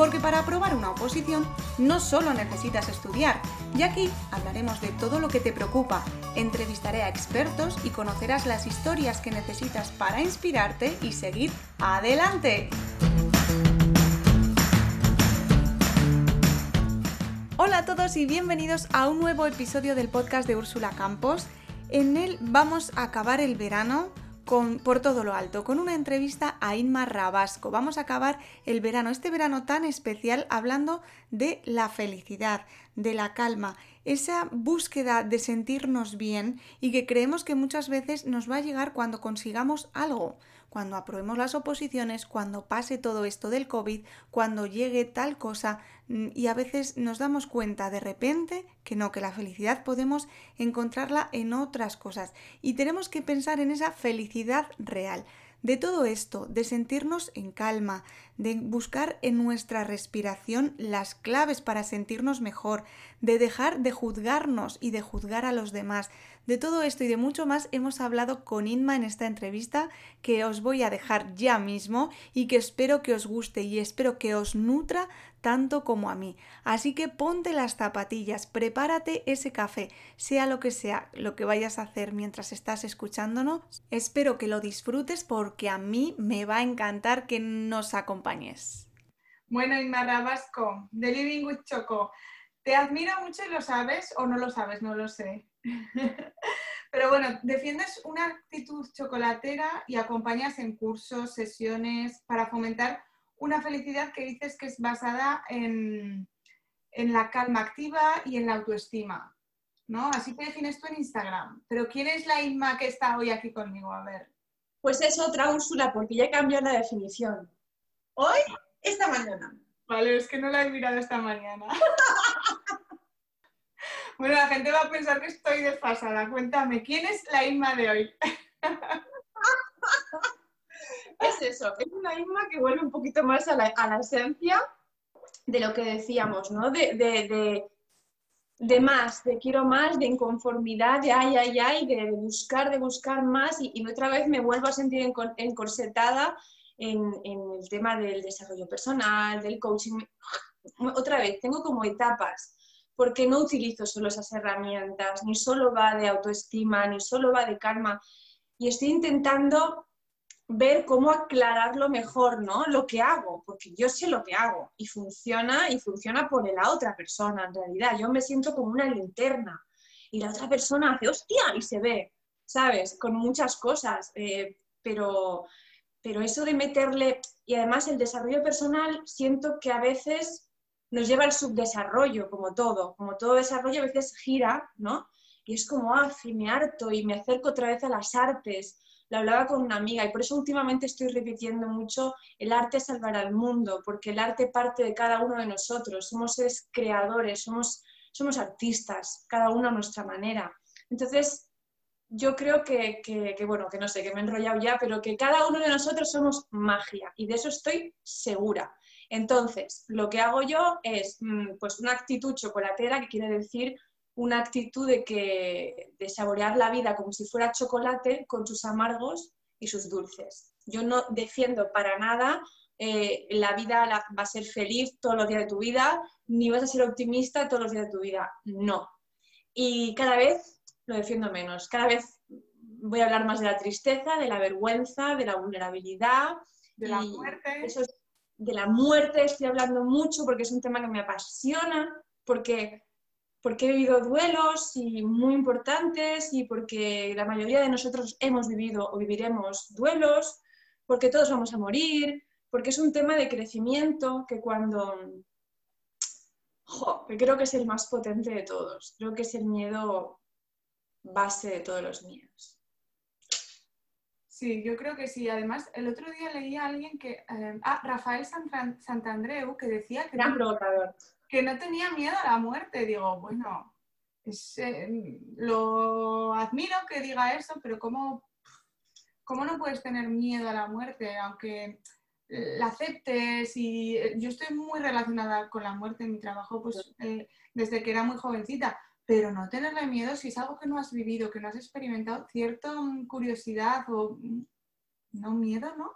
Porque para aprobar una oposición no solo necesitas estudiar, y aquí hablaremos de todo lo que te preocupa, entrevistaré a expertos y conocerás las historias que necesitas para inspirarte y seguir adelante. Hola a todos y bienvenidos a un nuevo episodio del podcast de Úrsula Campos. En él vamos a acabar el verano por todo lo alto, con una entrevista a Inma Rabasco. Vamos a acabar el verano, este verano tan especial, hablando de la felicidad, de la calma, esa búsqueda de sentirnos bien y que creemos que muchas veces nos va a llegar cuando consigamos algo cuando aprobemos las oposiciones, cuando pase todo esto del COVID, cuando llegue tal cosa y a veces nos damos cuenta de repente que no, que la felicidad podemos encontrarla en otras cosas y tenemos que pensar en esa felicidad real. De todo esto, de sentirnos en calma, de buscar en nuestra respiración las claves para sentirnos mejor, de dejar de juzgarnos y de juzgar a los demás. De todo esto y de mucho más hemos hablado con Inma en esta entrevista que os voy a dejar ya mismo y que espero que os guste y espero que os nutra tanto como a mí. Así que ponte las zapatillas, prepárate ese café, sea lo que sea lo que vayas a hacer mientras estás escuchándonos. Espero que lo disfrutes porque a mí me va a encantar que nos acompañes. Bueno, Inma Rabasco, de Living with Choco. Te admiro mucho y lo sabes o no lo sabes, no lo sé. Pero bueno, defiendes una actitud chocolatera y acompañas en cursos, sesiones para fomentar una felicidad que dices que es basada en, la calma activa y en la autoestima. ¿no? Así te defines tú en Instagram. Pero ¿quién es la Inma que está hoy aquí conmigo? A ver. Pues es otra Úrsula, porque ya cambió la definición. Hoy, esta mañana. Vale, es que no la he mirado esta mañana. bueno, la gente va a pensar que estoy desfasada. Cuéntame, ¿quién es la Inma de hoy? es eso, es una Inma que vuelve un poquito más a la, esencia de lo que decíamos, ¿no? De, de, más, de quiero más, de inconformidad, de ay, ay, ay, de buscar, de buscar más y, otra vez me vuelvo a sentir encorsetada en, en, el tema del desarrollo personal, del coaching. Otra vez, tengo como etapas, porque no utilizo solo esas herramientas, ni solo va de autoestima, ni solo va de karma. Y estoy intentando ver cómo aclararlo mejor, ¿no? Lo que hago, porque yo sé lo que hago y funciona y funciona por la otra persona en realidad. Yo me siento como una linterna y la otra persona hace hostia y se ve, ¿sabes? Con muchas cosas, eh, pero, pero eso de meterle, y además el desarrollo personal, siento que a veces nos lleva al subdesarrollo, como todo, como todo desarrollo a veces gira, ¿no? Y es como, ah, me harto y me acerco otra vez a las artes lo hablaba con una amiga y por eso últimamente estoy repitiendo mucho, el arte salvará al mundo, porque el arte parte de cada uno de nosotros, somos seres creadores, somos, somos artistas, cada uno a nuestra manera. Entonces, yo creo que, que, bueno, que no sé, que me he enrollado ya, pero que cada uno de nosotros somos magia y de eso estoy segura. Entonces, lo que hago yo es mm, pues una actitud chocolatera, que quiere decir una actitud de, que, de saborear la vida como si fuera chocolate con sus amargos y sus dulces. Yo no defiendo para nada eh, la vida va a ser feliz todos los días de tu vida, ni vas a ser optimista todos los días de tu vida. No. Y cada vez lo defiendo menos. Cada vez voy a hablar más de la tristeza, de la vergüenza, de la vulnerabilidad. De la muerte. de la muerte estoy hablando mucho porque es un tema que me apasiona, porque porque he vivido duelos y muy importantes y porque la mayoría de nosotros hemos vivido o viviremos duelos, porque todos vamos a morir, porque es un tema de crecimiento que cuando... creo que es el más potente de todos, creo que es el miedo base de todos los miedos. Sí, yo creo que sí. Además, el otro día leí a alguien que... Eh, ah, Rafael Santandreu, que decía que... Gran provocador que no tenía miedo a la muerte. Digo, bueno, eh, lo admiro que diga eso, pero ¿cómo, ¿cómo no puedes tener miedo a la muerte? Aunque la aceptes y eh, yo estoy muy relacionada con la muerte en mi trabajo pues eh, desde que era muy jovencita, pero no tenerle miedo si es algo que no has vivido, que no has experimentado, cierta curiosidad o mm, no miedo, ¿no?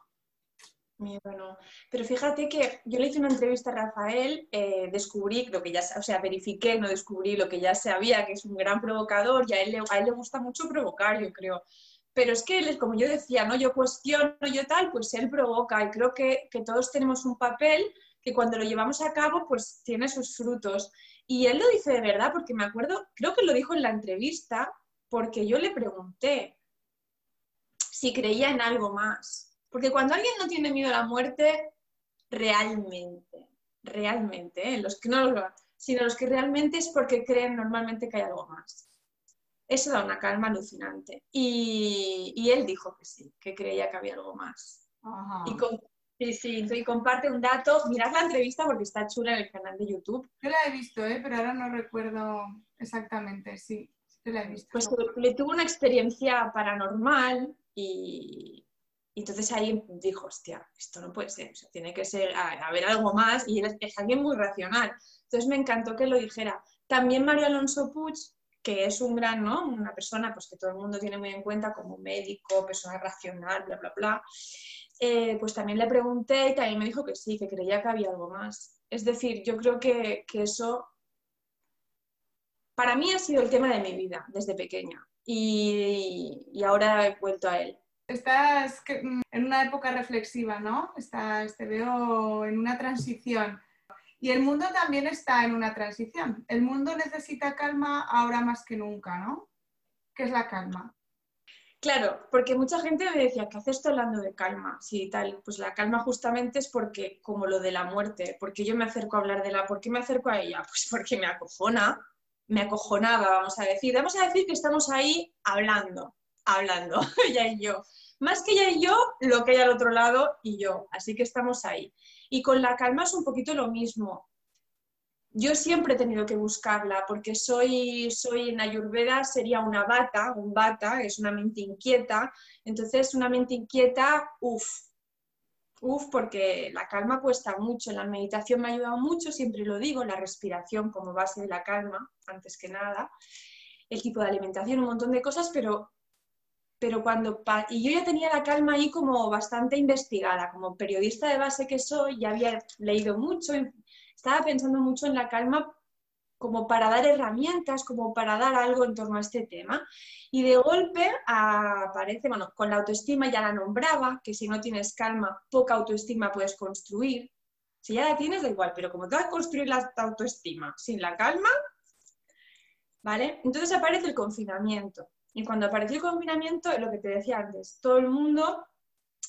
Miedo no. Pero fíjate que yo le hice una entrevista a Rafael, eh, descubrí lo que ya, o sea, verifiqué, no descubrí lo que ya sabía, que es un gran provocador y a él, a él le gusta mucho provocar, yo creo pero es que él, como yo decía, ¿no? yo cuestiono, yo tal, pues él provoca y creo que, que, todos tenemos un papel que cuando lo llevamos a cabo pues tiene sus frutos. Y él lo dice de verdad porque me acuerdo, creo que lo dijo en la entrevista, porque yo le pregunté si creía en algo más. Porque cuando alguien no tiene miedo a la muerte, realmente, realmente, ¿eh? los que no lo sino los que realmente es porque creen normalmente que hay algo más eso da una calma alucinante. Y, él dijo que sí, que creía que había algo más. Y, sí, sí, y comparte un dato. Mirad la entrevista porque está chula en el canal de YouTube. Yo la he visto, ¿eh? pero ahora no recuerdo exactamente, sí, sí la he visto. Pues le tuvo una experiencia paranormal y, entonces ahí dijo, hostia, esto no puede ser, tiene que ser, haber algo más, y él es, alguien muy racional. Entonces me encantó que lo dijera. También Mario Alonso Puig que es un gran, ¿no? Una persona pues, que todo el mundo tiene muy en cuenta como médico, persona racional, bla, bla, bla. Eh, pues también le pregunté y también me dijo que sí, que creía que había algo más. Es decir, yo creo que, eso para mí ha sido el tema de mi vida desde pequeña y, y ahora he vuelto a él. Estás en una época reflexiva, ¿no? Estás, te veo en una transición. Y el mundo también está en una transición. El mundo necesita calma ahora más que nunca, ¿no? ¿Qué es la calma? Claro, porque mucha gente me decía, ¿qué haces tú hablando de calma? Sí, tal. Pues la calma justamente es porque, como lo de la muerte, porque yo me acerco a hablar de la, ¿por qué me acerco a ella? Pues porque me acojona, me acojonaba, vamos a decir. Vamos a decir que estamos ahí hablando, hablando, ella y yo. Más que ella y yo, lo que hay al otro lado y yo. Así que estamos ahí. Y con la calma es un poquito lo mismo. Yo siempre he tenido que buscarla porque soy, soy en Ayurveda, sería una bata, un bata, es una mente inquieta. Entonces, una mente inquieta, uff, uff, porque la calma cuesta mucho. La meditación me ha ayudado mucho, siempre lo digo, la respiración como base de la calma, antes que nada. El tipo de alimentación, un montón de cosas, pero pero cuando... Y yo ya tenía la calma ahí como bastante investigada, como periodista de base que soy, ya había leído mucho, estaba pensando mucho en la calma como para dar herramientas, como para dar algo en torno a este tema. Y de golpe aparece, bueno, con la autoestima ya la nombraba, que si no tienes calma, poca autoestima puedes construir. Si ya la tienes, da igual, pero como te vas a construir la autoestima sin la calma, ¿vale? Entonces aparece el confinamiento. Y cuando apareció el confinamiento, lo que te decía antes, todo el mundo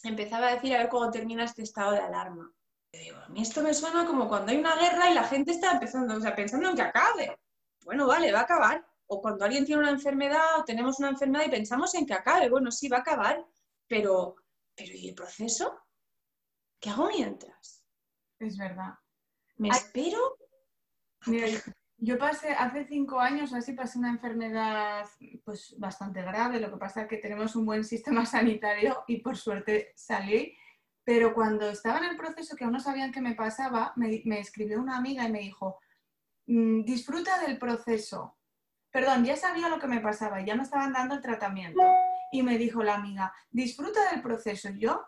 empezaba a decir a ver cómo termina este estado de alarma. Y digo, a mí esto me suena como cuando hay una guerra y la gente está empezando, o sea, pensando en que acabe. Bueno, vale, va a acabar. O cuando alguien tiene una enfermedad o tenemos una enfermedad y pensamos en que acabe. Bueno, sí, va a acabar, pero, pero ¿y el proceso? ¿Qué hago mientras? Es verdad. ¿Me espero? Yo pasé, hace cinco años así, pasé una enfermedad pues bastante grave, lo que pasa es que tenemos un buen sistema sanitario y por suerte salí, pero cuando estaba en el proceso que aún no sabían qué me pasaba, me, escribió una amiga y me dijo, mm, disfruta del proceso. Perdón, ya sabía lo que me pasaba, ya me estaban dando el tratamiento. Y me dijo la amiga, disfruta del proceso. Yo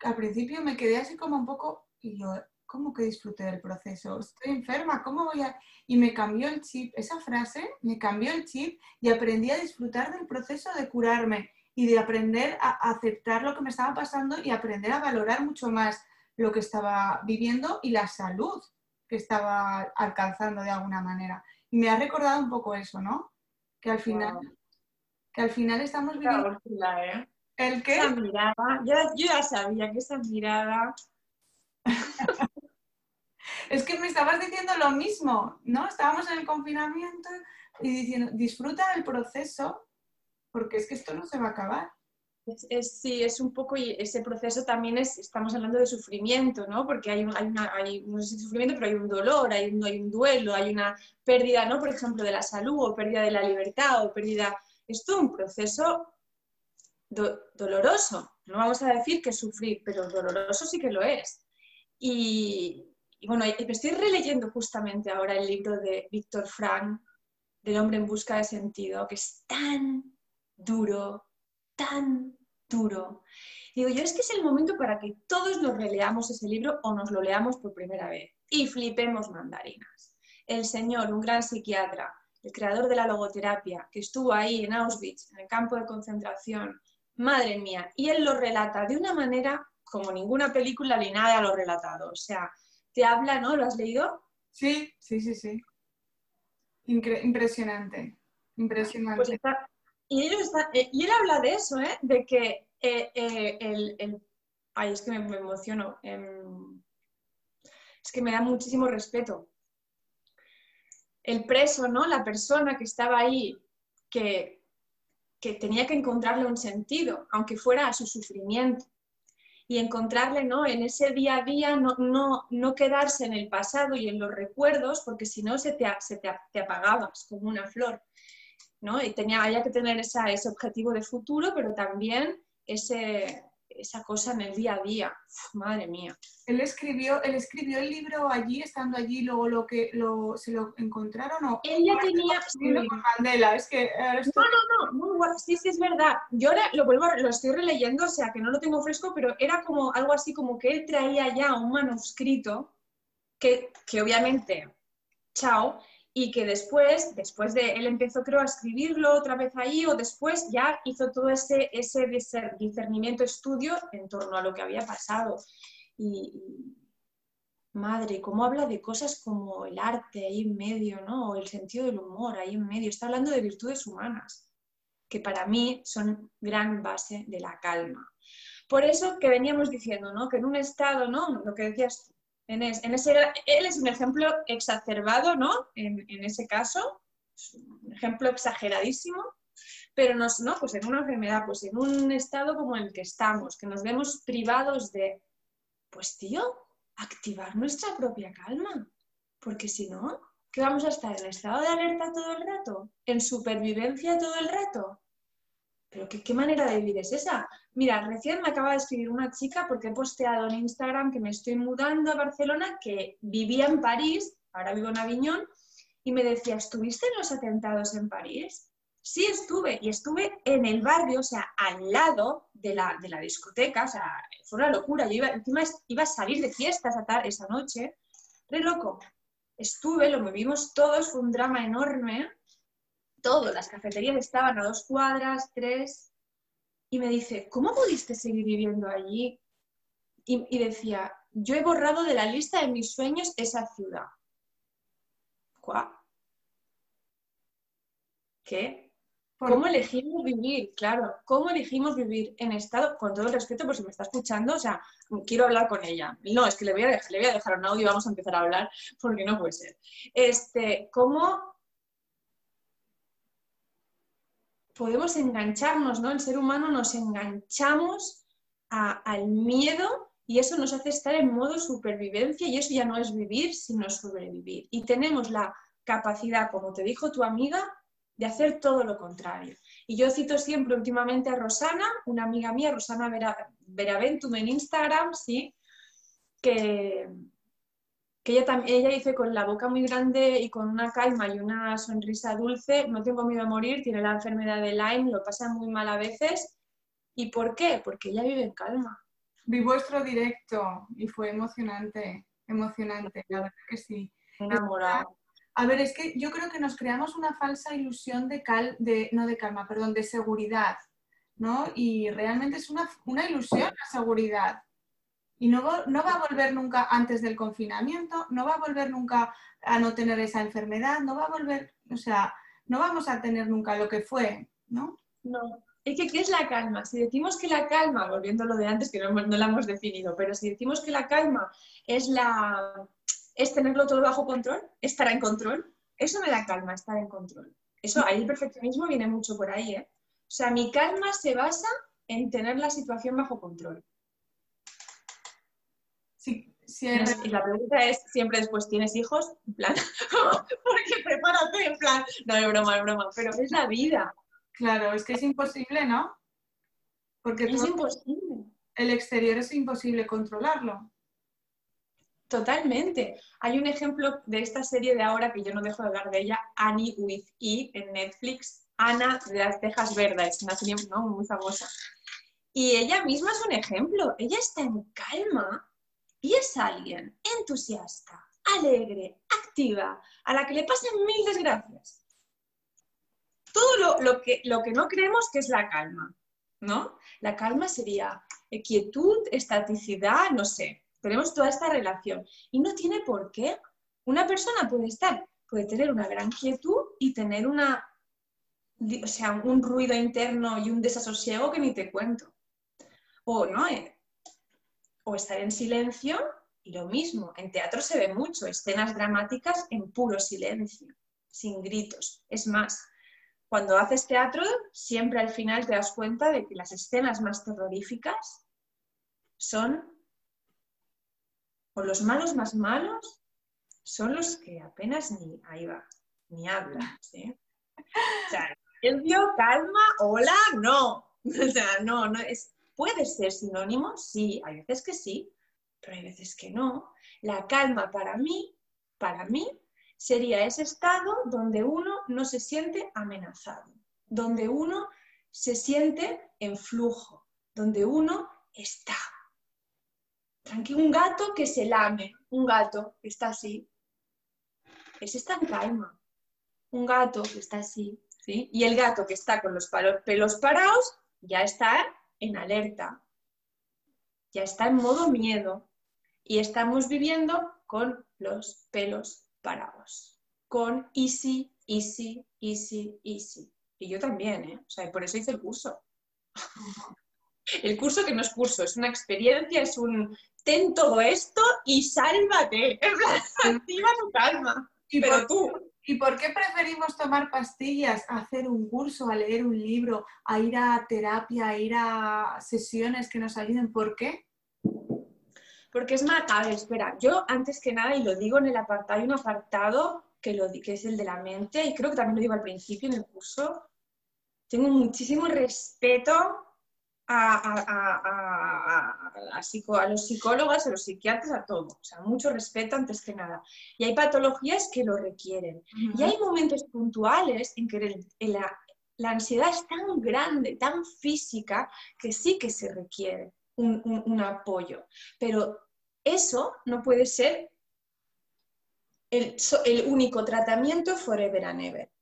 al principio me quedé así como un poco, y yo, ¿cómo que disfruté del proceso? Estoy enferma, ¿cómo voy a...? Y me cambió el chip, esa frase me cambió el chip y aprendí a disfrutar del proceso de curarme y de aprender a aceptar lo que me estaba pasando y aprender a valorar mucho más lo que estaba viviendo y la salud que estaba alcanzando de alguna manera. Y me ha recordado un poco eso, ¿no? Que al final, que al final estamos viviendo... ¿eh? ¿El qué? Esa mirada, yo, yo ya sabía que esa mirada es que me estabas diciendo lo mismo, ¿no? Estábamos en el confinamiento y diciendo, disfruta del proceso, porque es que esto no se va a acabar. Es, sí, es un poco, y ese proceso también es, estamos hablando de sufrimiento, ¿no? Porque hay, hay, una, hay sufrimiento, pero hay un dolor, hay un, hay un duelo, hay una pérdida, ¿no? Por ejemplo, de la salud, o pérdida de la libertad, o pérdida... Es todo un proceso doloroso. No vamos a decir que sufrir, pero doloroso sí que lo es. Y, bueno, me estoy releyendo justamente ahora el libro de Víctor Frank, del hombre en busca de sentido, que es tan duro, tan duro. Digo, yo es que es el momento para que todos nos releamos ese libro o nos lo leamos por primera vez y flipemos mandarinas. El señor, un gran psiquiatra, el creador de la logoterapia, que estuvo ahí en Auschwitz, en el campo de concentración, madre mía, y él lo relata de una manera como ninguna película ni nada lo relatado. O sea, te habla, ¿no? ¿Lo has leído? Sí, sí, sí, sí. impresionante, impresionante. Pues y, eh, y él habla de eso, ¿eh? De que eh, eh, el, Ay, es que me, emociono. Em, es que me da muchísimo respeto. El preso, ¿no? La persona que estaba ahí, que, que tenía que encontrarle un sentido, aunque fuera a su sufrimiento. Y encontrarle, ¿no? En ese día a día, no, no, no quedarse en el pasado y en los recuerdos, porque si no se, te, se te, te apagabas como una flor. ¿no? Y tenía, había que tener ese objetivo de futuro, pero también ese, esa cosa en el día a día. madre mía. Él escribió, él escribió el libro allí, estando allí, luego lo que lo, se lo encontraron o. Él ya tenía. Mandela, es que. No, no, no, no, sí, sí, es verdad. Yo ahora lo vuelvo, lo estoy releyendo, o sea que no lo tengo fresco, pero era como algo así como que él traía ya un manuscrito que, que obviamente, chao, y que después, después de, él empezó creo a escribirlo otra vez ahí o después ya hizo todo ese, ese discernimiento, estudio en torno a lo que había pasado. Y, madre, cómo habla de cosas como el arte ahí en medio, ¿no? O el sentido del humor ahí en medio. Está hablando de virtudes humanas, que para mí son gran base de la calma. Por eso que veníamos diciendo, ¿no? Que en un estado, ¿no? Lo que decías en, ese, él es un ejemplo exacerbado, ¿no? En, ese caso, un ejemplo exageradísimo, pero nos, ¿no? Pues en una enfermedad, pues en un estado como el que estamos, que nos vemos privados de, pues tío, activar nuestra propia calma, porque si no, ¿qué vamos a estar en estado de alerta todo el rato? ¿En supervivencia todo el rato? Pero ¿qué, manera de vivir es esa? Mira, recién me acaba de escribir una chica porque he posteado en Instagram que me estoy mudando a Barcelona, que vivía en París, ahora vivo en Aviñón, y me decía, ¿estuviste en los atentados en París? Sí estuve, y estuve en el barrio, o sea, al lado de la, discoteca, o sea, fue una locura. Yo iba, encima iba a salir de fiesta esa, esa noche, re loco. Estuve, lo vivimos todos, fue un drama enorme, todo, las cafeterías estaban a dos cuadras, tres, y me dice, ¿cómo pudiste seguir viviendo allí? Y, decía, yo he borrado de la lista de mis sueños esa ciudad. ¿Cuál? ¿Qué? ¿Cómo elegimos vivir? Claro, ¿cómo elegimos vivir en estado, con todo el respeto por si me está escuchando, o sea, quiero hablar con ella. No, es que le voy a dejar, le voy a dejar un audio y vamos a empezar a hablar porque no puede ser. Este, ¿Cómo podemos engancharnos, ¿no? El ser humano nos enganchamos al miedo y eso nos hace estar en modo supervivencia y eso ya no es vivir, sino sobrevivir. Y tenemos la capacidad, como te dijo tu amiga, de hacer todo lo contrario. Y yo cito siempre últimamente a Rosana, una amiga mía, Rosana Veraventum en Instagram, sí, que, que ella, también, ella dice con la boca muy grande y con una calma y una sonrisa dulce, no tengo miedo a morir, tiene la enfermedad de Lyme, lo pasa muy mal a veces. ¿Y por qué? Porque ella vive en calma. Vi vuestro directo y fue emocionante, emocionante, la verdad que sí. Enamorada. A ver, es que yo creo que nos creamos una falsa ilusión de cal, de, no de calma, perdón, de seguridad, ¿no? Y realmente es una, una ilusión la seguridad. Y no, va a volver nunca antes del confinamiento, no va a volver nunca a no tener esa enfermedad, no va a volver, o sea, no vamos a tener nunca lo que fue, ¿no? No. Es que, ¿qué es la calma? Si decimos que la calma, volviendo a lo de antes, que no, la hemos definido, pero si decimos que la calma es, es tenerlo todo bajo control, estar en control, eso me da calma, estar en control. Eso, ahí el perfeccionismo viene mucho por ahí, ¿eh? O sea, mi calma se basa en tener la situación bajo control. Y la pregunta es, siempre después, ¿tienes hijos? En plan, porque prepárate, en plan, no es broma, es broma, pero es la vida. Claro, es que es imposible, ¿no? Porque Es todo imposible. el exterior es imposible controlarlo. Totalmente. Hay un ejemplo de esta serie de ahora que yo no dejo de hablar de ella, Annie with E en Netflix. Ana de las cejas verdes, una serie ¿no? muy famosa. Y ella misma es un ejemplo. Ella está en calma y es alguien entusiasta, alegre, activa, a la que le pasan mil desgracias. Todo lo, que, lo que no creemos que es la calma, ¿no? La calma sería eh, quietud, estaticidad, no sé. Tenemos toda esta relación. Y no tiene por qué. Una persona puede estar, puede tener una gran quietud y tener una, o sea, un ruido interno y un desasosiego que ni te cuento. O no, Eh, o estar en silencio y lo mismo. En teatro se ve mucho, escenas dramáticas en puro silencio, sin gritos. Es más, cuando haces teatro, siempre al final te das cuenta de que las escenas más terroríficas son, o los malos más malos, son los que apenas ni, ahí va, ni hablan, ¿sí? O silencio, calma, hola, no. O sea, no, no es, puede ser sinónimo, sí, hay veces que sí, pero hay veces que no. La calma para mí, para mí, sería ese estado donde uno no se siente amenazado, donde uno se siente en flujo, donde uno está. Tranquilo, un gato que se lame, un gato que está así, ese está en calma. Un gato que está así, ¿sí? Y el gato que está con los pelos parados ya está en alerta, ya está en modo miedo y estamos viviendo con los pelos parados, con easy, easy, easy, easy. Y yo también, ¿eh? O sea, por eso hice el curso. El curso que no es curso, es una experiencia, es un ten todo esto y sálvate. Activa tu calma. ¿Y Pero tú, ¿Y por qué preferimos tomar pastillas, a hacer un curso, a leer un libro, a ir a terapia, a ir a sesiones que nos ayuden? ¿Por qué? Porque es más, a ver, espera, yo antes que nada, y lo digo en el apartado, hay un apartado que, que es el de la mente, y creo que también lo digo al principio en el curso, tengo muchísimo respeto a, a- a- a- psico- los psicólogos, a los psiquiatras, a todo, o sea, mucho respeto antes que nada. Y hay patologías que lo requieren. Y hay momentos puntuales en que el- el- la, la ansiedad es tan grande, tan física, que sí que se requiere un, un- un apoyo. Pero eso no puede ser el, el único tratamiento forever and ever.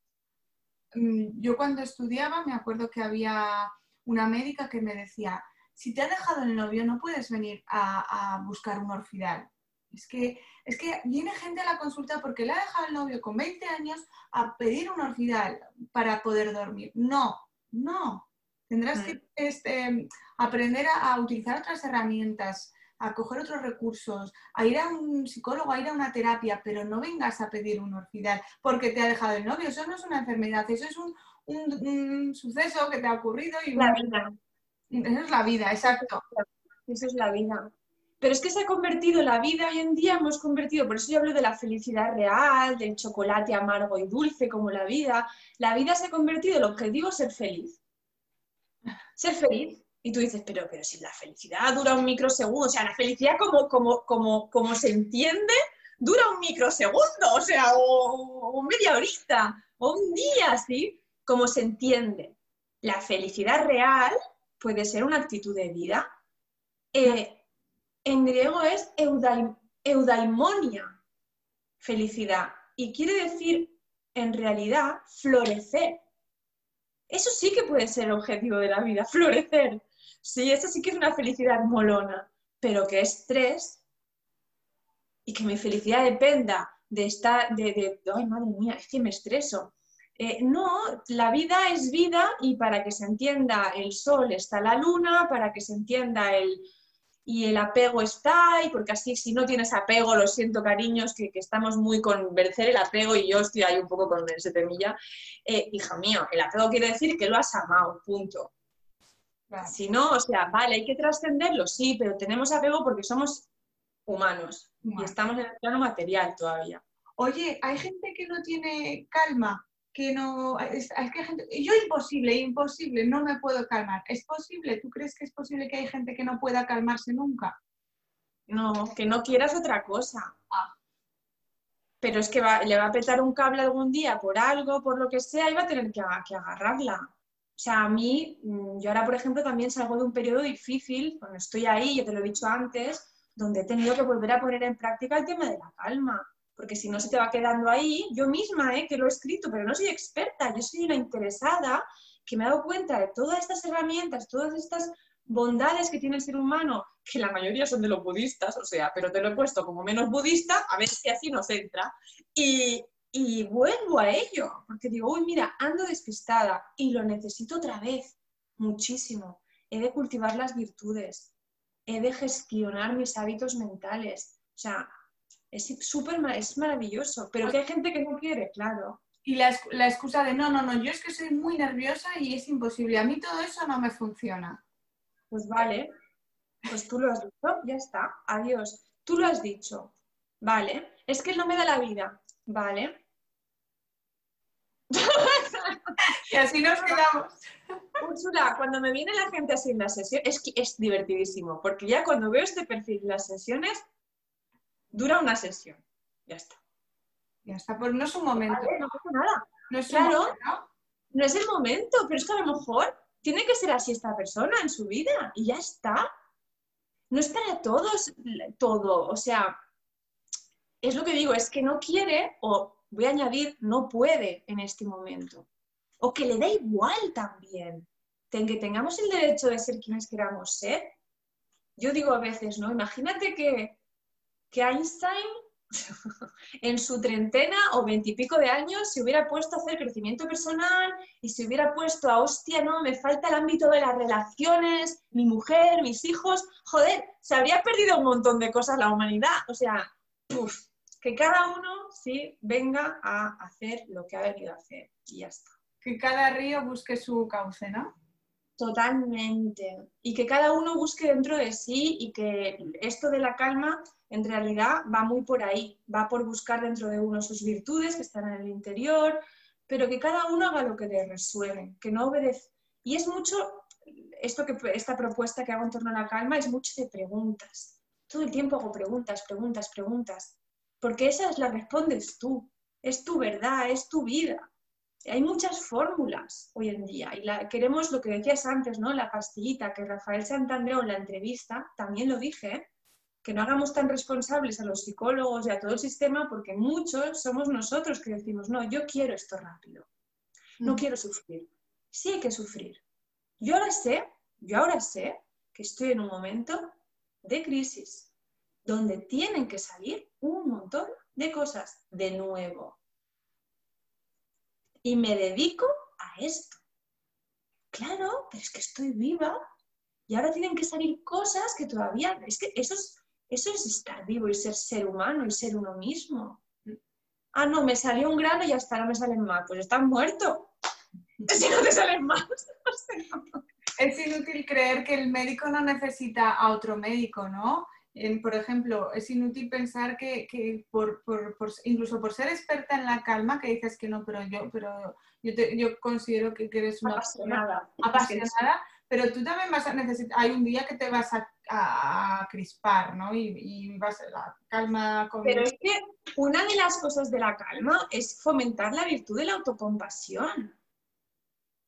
Mm, Yo cuando estudiaba me acuerdo que había una médica que me decía, si te ha dejado el novio no puedes venir a, a buscar un orfidal. Es que, es que viene gente a la consulta porque le ha dejado el novio con 20 años a pedir un orfidal para poder dormir. No, no. Tendrás Mm. que este, aprender a, a utilizar otras herramientas, a coger otros recursos, a ir a un psicólogo, a ir a una terapia, pero no vengas a pedir un orfidal porque te ha dejado el novio. Eso no es una enfermedad, eso es un, un- un suceso que te ha ocurrido y La vida. eso es la vida, exacto. Eso es la vida. Pero es que se ha convertido la vida hoy en día, hemos convertido, por eso yo hablo de la felicidad real, del chocolate amargo y dulce como la vida. La vida se ha convertido, el objetivo es ser feliz. Ser feliz. Y tú dices, pero, pero si la felicidad dura un microsegundo, o sea, la felicidad como, como, como, como se entiende, dura un microsegundo, o sea, o, o media horita, o un día, ¿sí? Como se entiende. La felicidad real puede ser una actitud de vida. Eh, en griego es eudaim- eudaimonia, felicidad, y quiere decir, en realidad, florecer. Eso sí que puede ser el objetivo de la vida, florecer. Sí, eso sí que es una felicidad molona, pero que estrés y que mi felicidad dependa de estar, de, de ay madre mía, es que me estreso. Eh, no, la vida es vida y para que se entienda el sol está la luna, para que se entienda el, y el apego está, y porque así si no tienes apego, lo siento cariños, que, que estamos muy con vencer el apego y yo estoy ahí un poco con ese temilla. Eh, hija mío, el apego quiere decir que lo has amado, punto. Si no, o sea, vale, hay que trascenderlo, sí, pero tenemos apego porque somos humanos y estamos en el plano material todavía. Oye, hay gente que no tiene calma que no, es, que gente, yo imposible, imposible, no me puedo calmar. ¿Es posible? ¿Tú crees que es posible que hay gente que no pueda calmarse nunca? No, que no quieras otra cosa. Ah. Pero es que le va a petar un cable algún día por algo, por lo que sea, y va a tener que, que agarrarla. O sea, a mí, mm, yo ahora, por ejemplo, también salgo de un periodo difícil, cuando estoy ahí, ya te lo he dicho antes, donde he tenido que volver a poner en práctica el tema de la calma porque si no se te va quedando ahí, yo misma, ¿eh? que lo he escrito, pero no soy experta, yo soy una interesada que me he dado cuenta de todas estas herramientas, todas estas bondades que tiene el ser humano, que la mayoría son de los budistas, o sea, pero te lo he puesto como menos budista, a ver si así nos entra, y, y vuelvo a ello, porque digo, uy, mira, ando despistada y lo necesito otra vez, muchísimo. He de cultivar las virtudes, he de gestionar mis hábitos mentales, o sea, es súper es maravilloso, pero que hay gente que no quiere, claro. Y la, la, excusa de no, no, no, yo es que soy muy nerviosa y es imposible, a mí todo eso no me funciona. Pues vale, pues tú lo has dicho, ya está, adiós. Tú lo has dicho, vale, es que él no me da la vida, vale. y así nos quedamos. Úrsula, cuando me viene la gente así en la sesión, es que es divertidísimo, porque ya cuando veo este perfil en las sesiones, dura una sesión. Ya está. Ya está, pues no es un momento. no pasa nada. No es claro, no es el momento, pero es que a lo mejor tiene que ser así esta persona en su vida y ya está. No es para todos todo, o sea, es lo que digo, es que no quiere o voy a añadir no puede en este momento. O que le da igual también. que tengamos el derecho de ser quienes queramos ser. Yo digo a veces, ¿no? Imagínate que que Einstein en su treintena o veintipico de años se hubiera puesto a hacer crecimiento personal y se hubiera puesto a, hostia, no, me falta el ámbito de las relaciones, mi mujer, mis hijos, joder, se habría perdido un montón de cosas la humanidad. O sea, que cada uno sí venga a hacer lo que ha venido a hacer y ya está. Que cada río busque su cauce, ¿no? Totalmente. Y que cada uno busque dentro de sí y que esto de la calma en realidad va muy por ahí, va por buscar dentro de uno sus virtudes que están en el interior, pero que cada uno haga lo que le resuene, que no obedezca. Y es mucho, esto que, esta propuesta que hago en torno a la calma es mucho de preguntas. Todo el tiempo hago preguntas, preguntas, preguntas, porque esas las respondes tú, es tu verdad, es tu vida. Hay muchas fórmulas hoy en día y la, queremos lo que decías antes, ¿no? La pastillita que Rafael Santandreu en la entrevista, también lo dije, que no hagamos tan responsables a los psicólogos y a todo el sistema porque muchos somos nosotros que decimos, no, yo quiero esto rápido, no mm. quiero sufrir. Sí hay que sufrir. Yo ahora sé, yo ahora sé que estoy en un momento de crisis donde tienen que salir un montón de cosas de nuevo. Y me dedico a esto. Claro, pero es que estoy viva y ahora tienen que salir cosas que todavía, es que esos eso es estar vivo y ser ser humano y ser uno mismo. Ah, no, me salió un grano y hasta ahora me salen más. Pues estás muerto. Si no te salen más. es inútil creer que el médico no necesita a otro médico, ¿no? por ejemplo, es inútil pensar que, por, incluso por ser experta en la calma, que dices que no, pero yo, pero yo, yo considero que, eres una apasionada, apasionada pero tú también vas a necesitar, hay un día que te vas a, crispar, ¿no? Y, vas a la calma con... Pero es que una de las cosas de la calma es fomentar la virtud de la autocompasión.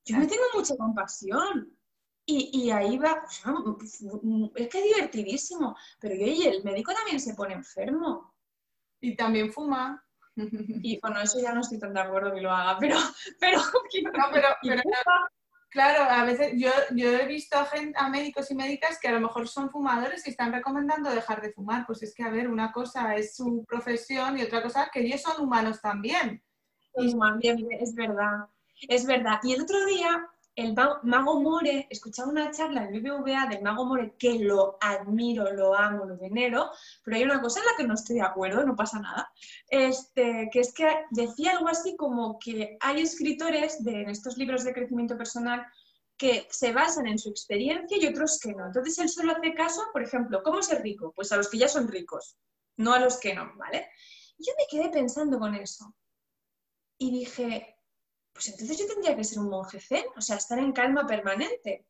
Yo me tengo mucha compasión. Y, ahí va, es que es divertidísimo, pero yo y el médico también se pone enfermo. Y también fuma. Y bueno, eso ya no estoy tan de acuerdo que lo haga, pero... pero, no, pero, pero Claro, a veces yo, yo he visto a, gente, a médicos y médicas que a lo mejor son fumadores y están recomendando dejar de fumar. Pues es que, a ver, una cosa es su profesión y otra cosa que ellos son humanos también. es verdad, es verdad. Y el otro día el Mago More, escuchaba una charla en BBVA del Mago More que lo admiro, lo amo, lo venero, pero hay una cosa en la que no estoy de acuerdo, no pasa nada, este, que es que decía algo así como que hay escritores de, en estos libros de crecimiento personal que se basan en su experiencia y otros que no. Entonces él solo hace caso, por ejemplo, ¿cómo ser rico? Pues a los que ya son ricos, no a los que no, ¿vale? Yo me quedé pensando con eso y dije, pues entonces yo tendría que ser un monje zen, o sea, estar en calma permanente.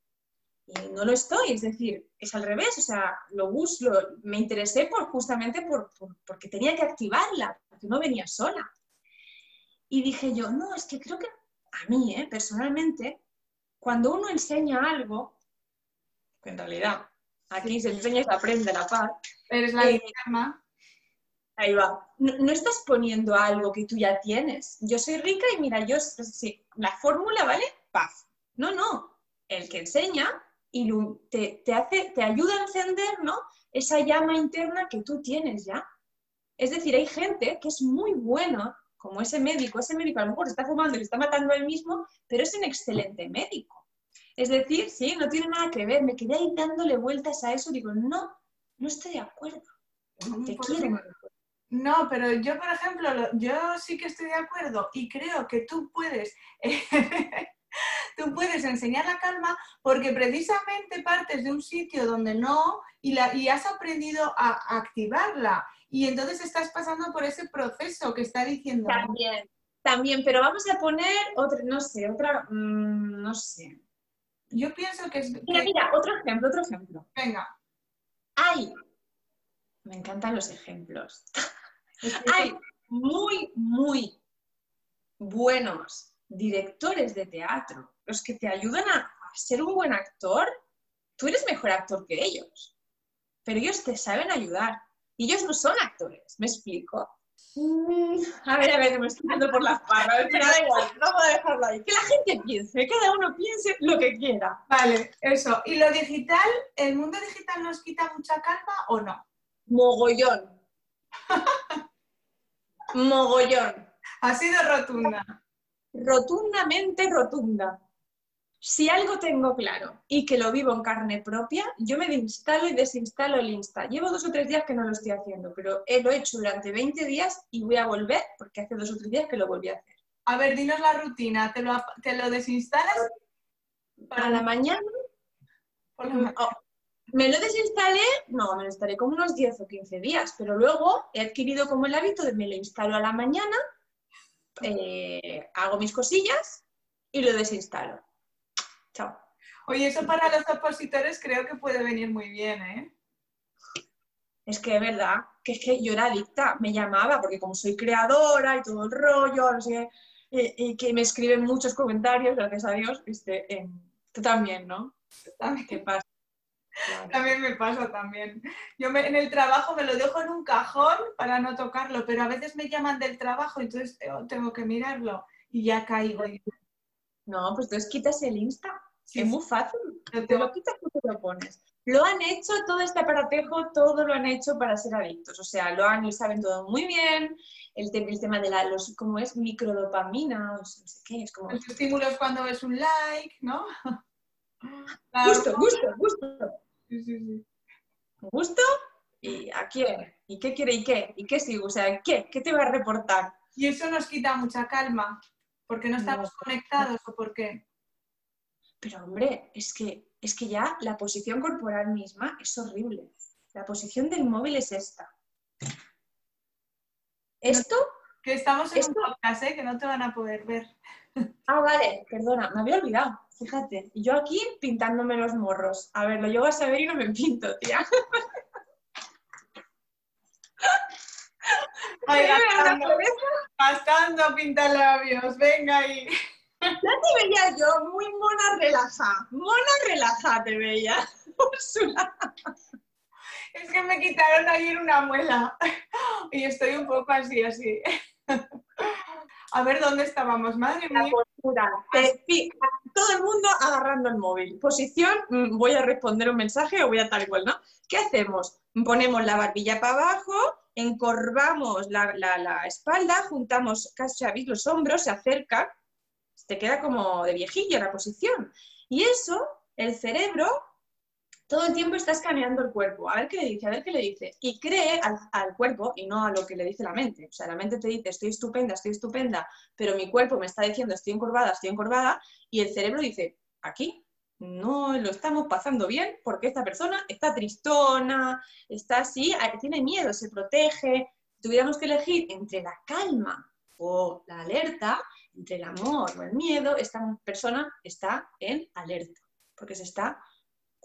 Y no lo estoy, es decir, es al revés, o sea, lo busco, me interesé por, justamente por, porque tenía que activarla, porque no venía sola. Y dije yo, no, es que creo que a mí, ¿eh? personalmente, cuando uno enseña algo, que en realidad aquí se enseña y se aprende la paz. Eres la eh, Ahí va. No, estás poniendo algo que tú ya tienes. Yo soy rica y mira, yo, sí, la fórmula, ¿vale? Paz. No, no. El que enseña y te, te, hace, te ayuda a encender, ¿no? Esa llama interna que tú tienes ya. Es decir, hay gente que es muy buena, como ese médico. Ese médico a lo mejor está fumando y le está matando a él mismo, pero es un excelente médico. Es decir, sí, no tiene nada que ver. Me quedé ahí dándole vueltas a eso. Digo, no, no estoy de acuerdo. Te quiero. No, pero yo, por ejemplo, yo sí que estoy de acuerdo y creo que tú puedes, tú puedes enseñar la calma porque precisamente partes de un sitio donde no y, la, y has aprendido a, activarla y entonces estás pasando por ese proceso que está diciendo. También, también, pero vamos a poner otra, no sé, otra, mm, no sé. Yo pienso que es... Mira, mira, otro ejemplo, otro ejemplo. Venga. Hay, me encantan los ejemplos. Hay muy, muy buenos directores de teatro, los que te ayudan a, ser un buen actor. Tú eres mejor actor que ellos, pero ellos te saben ayudar. Y ellos no son actores, ¿me explico? Mm, a ver, a ver, me estoy yendo por las parras, pero da igual, vamos a dejarlo ahí. Que la gente piense, cada uno piense lo que quiera. Vale, eso. ¿Y lo digital, el mundo digital nos quita mucha calma o no? Mogollón. Mogollón. Ha sido rotunda. Rotundamente rotunda. Si algo tengo claro y que lo vivo en carne propia, yo me instalo y desinstalo el Insta. Llevo dos o tres días que no lo estoy haciendo, pero lo he hecho durante 20 días y voy a volver porque hace dos o tres días que lo volví a hacer. A ver, dinos la rutina. ¿Te lo, te lo desinstalas? Para la mañana. Oh, me lo desinstalé, no, me lo instalé como unos 10 o 15 días, pero luego he adquirido como el hábito de me lo instalo a la mañana, eh, hago mis cosillas y lo desinstalo. Chao. Oye, eso para los opositores creo que puede venir muy bien, ¿eh? Es que es verdad, que es que yo era adicta, me llamaba, porque como soy creadora y todo el rollo, no sé, eh, y que me escriben muchos comentarios, gracias a Dios, este, tú también, ¿no? ¿Qué pasa? También me pasa también. Yo en el trabajo me lo dejo en un cajón para no tocarlo, pero a veces me llaman del trabajo, y entonces tengo que mirarlo y ya caigo. No, pues entonces quitas el Insta. es muy fácil. Te lo quitas y te lo pones. Lo han hecho, todo este aparatejo, todo lo han hecho para ser adictos. O sea, lo han, y saben todo muy bien. El, el tema de la, los, ¿cómo es? Microdopamina, no sé qué, es como... Los estímulos cuando ves un like, ¿no? Gusto, gusto, gusto. Sí, sí, sí. ¿Gusto? ¿Y a quién? ¿Y qué quiere y qué? ¿Y qué sigue? O sea, ¿qué? ¿Qué te va a reportar? Y eso nos quita mucha calma. ¿Porque no estamos conectados o por qué? Pero hombre, es que, es que ya la posición corporal misma es horrible. La posición del móvil es esta. ¿Esto? Que estamos en un podcast, ¿eh? que no te van a poder ver. Ah, vale, perdona, me había olvidado. Fíjate, yo aquí pintándome los morros. A ver, lo llevo a saber y no me pinto, tía. Ay, gastando, pinta labios, venga ahí. Ya te veía yo muy mona relaja, mona relaja te veía, Es que me quitaron ayer una muela y estoy un poco así, así. A ver dónde estábamos, madre mía. todo el mundo agarrando el móvil. Posición, mm, voy a responder un mensaje o voy a tal cual, ¿no? ¿Qué hacemos? Ponemos la barbilla para abajo, encorvamos la, espalda, juntamos casi los hombros, se acerca, te queda como de viejillo la posición. Y eso, el cerebro todo el tiempo está escaneando el cuerpo, a ver qué le dice, a ver qué le dice, y cree al, cuerpo y no a lo que le dice la mente. O sea, la mente te dice, estoy estupenda, estoy estupenda, pero mi cuerpo me está diciendo, estoy encorvada, estoy encorvada, y el cerebro dice, aquí no lo estamos pasando bien porque esta persona está tristona, está así, tiene miedo, se protege. tuviéramos que elegir entre la calma o la alerta, entre el amor o el miedo, esta persona está en alerta, porque se está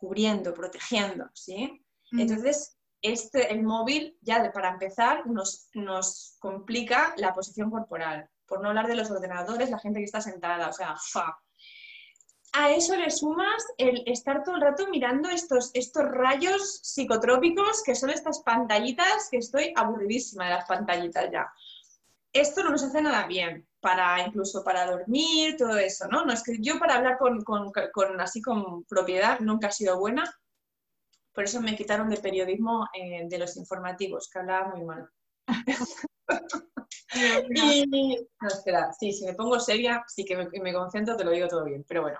cubriendo, protegiendo, ¿sí? Entonces, este, el móvil, ya para empezar, nos, nos complica la posición corporal, por no hablar de los ordenadores, la gente que está sentada, o sea, fa. A eso le sumas el estar todo el rato mirando estos, estos rayos psicotrópicos que son estas pantallitas, que estoy aburridísima de las pantallitas ya. Esto no nos hace nada bien, para incluso para dormir, todo eso, ¿no? no es que yo para hablar con, con, con así con propiedad nunca ha sido buena, por eso me quitaron de periodismo eh, de los informativos, que hablaba muy mal. y, no, espera, sí, si me pongo seria, sí que me, concentro, te lo digo todo bien, pero bueno.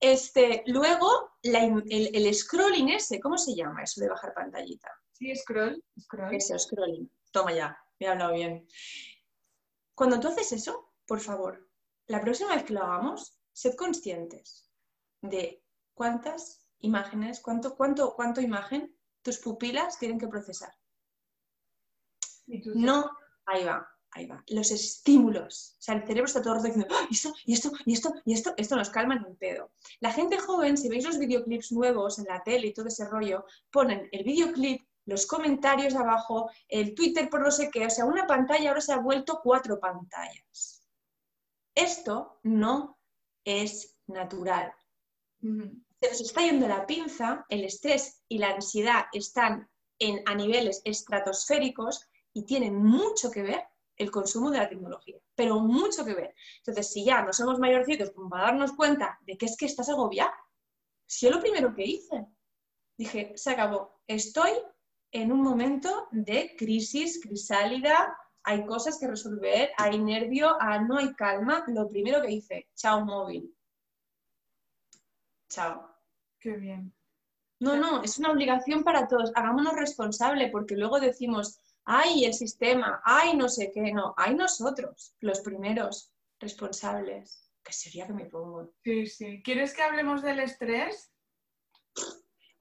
Este, luego, el, scrolling ese, ¿cómo se llama eso de bajar pantallita? Sí, scroll. scroll. Ese, scrolling. Toma ya, me he hablado bien. Cuando tú haces eso, por favor, la próxima vez que lo hagamos, sed conscientes de cuántas imágenes, cuánto, cuánto, cuánto imagen tus pupilas tienen que procesar. No, ahí va, ahí va. Los estímulos. O sea, el cerebro está todo el diciendo, ¡Ah! y esto, y esto, y esto, y esto, esto nos calma en un pedo. La gente joven, si veis los videoclips nuevos en la tele y todo ese rollo, ponen el videoclip, los comentarios abajo, el Twitter por no sé qué, o sea, una pantalla ahora se ha vuelto cuatro pantallas. Esto no es natural se nos está yendo la pinza, el estrés y la ansiedad están en, a niveles estratosféricos y tienen mucho que ver el consumo de la tecnología, pero mucho que ver. Entonces, si ya no somos mayorcitos como para darnos cuenta de que es que estás agobiado, si yo lo primero que hice, dije, se acabó, estoy en un momento de crisis, crisálida, hay cosas que resolver, hay nervio, ah, no hay calma, lo primero que hice, chao móvil. Chao. Qué bien. No, no, es una obligación para todos. Hagámonos responsable porque luego decimos, ay, el sistema, ay, no sé qué, no, hay nosotros, los primeros responsables. ¿Qué sería que me pongo? Sí, sí. ¿Quieres que hablemos del estrés?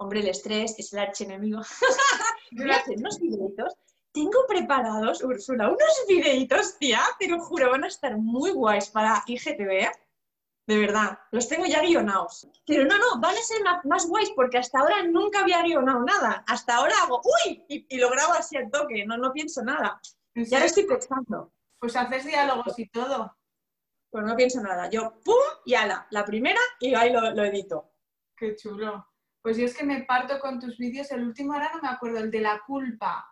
Hombre, el estrés es el archienemigo. Gracias, unos videitos. Tengo preparados, Ursula, unos videitos, tía, te lo juro, van a estar muy guays para IGTV de verdad, los tengo ya guionados. Pero no, no, van a ser más, guays porque hasta ahora nunca había guionado nada. Hasta ahora hago, uy, y, lo grabo así al toque, no, no pienso nada. Ya lo estoy pensando. Pues haces diálogos y todo. Pues no pienso nada. Yo, pum, y ala, la primera y ahí lo, lo edito. Qué chulo. Pues yo es que me parto con tus vídeos. El último ahora no me acuerdo, el de la culpa.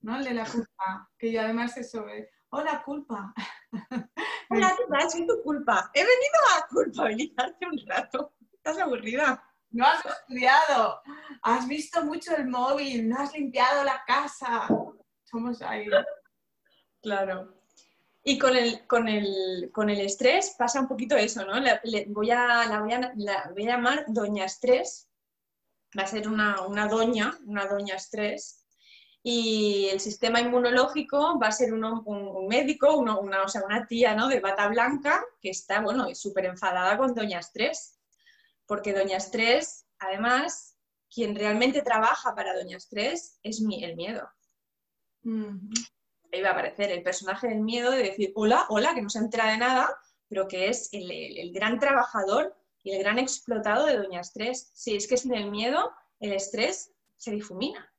¿No? El de la culpa. Que yo además eso, eh, hola culpa. Hola, ¿qué tal? Soy tu culpa. He venido a culpabilizarte un rato. ¿Estás aburrida? No has estudiado, has visto mucho el móvil, no has limpiado la casa. Somos ahí. Claro. Y con el, con el, con el estrés pasa un poquito eso, ¿no? voy a, la, voy a, la voy a llamar Doña Estrés. Va a ser una, una doña, una Doña Estrés, y el sistema inmunológico va a ser un médico, una, o sea, una tía ¿no? de bata blanca que está, bueno, súper enfadada con Doña Estrés, porque Doña Estrés, además, quien realmente trabaja para Doña Estrés es el miedo. Ahí va a aparecer el personaje del miedo de decir, hola, hola, que no se entera de nada, pero que es el, el gran trabajador y el gran explotado de Doña Estrés. Si es que sin el miedo, el estrés se difumina.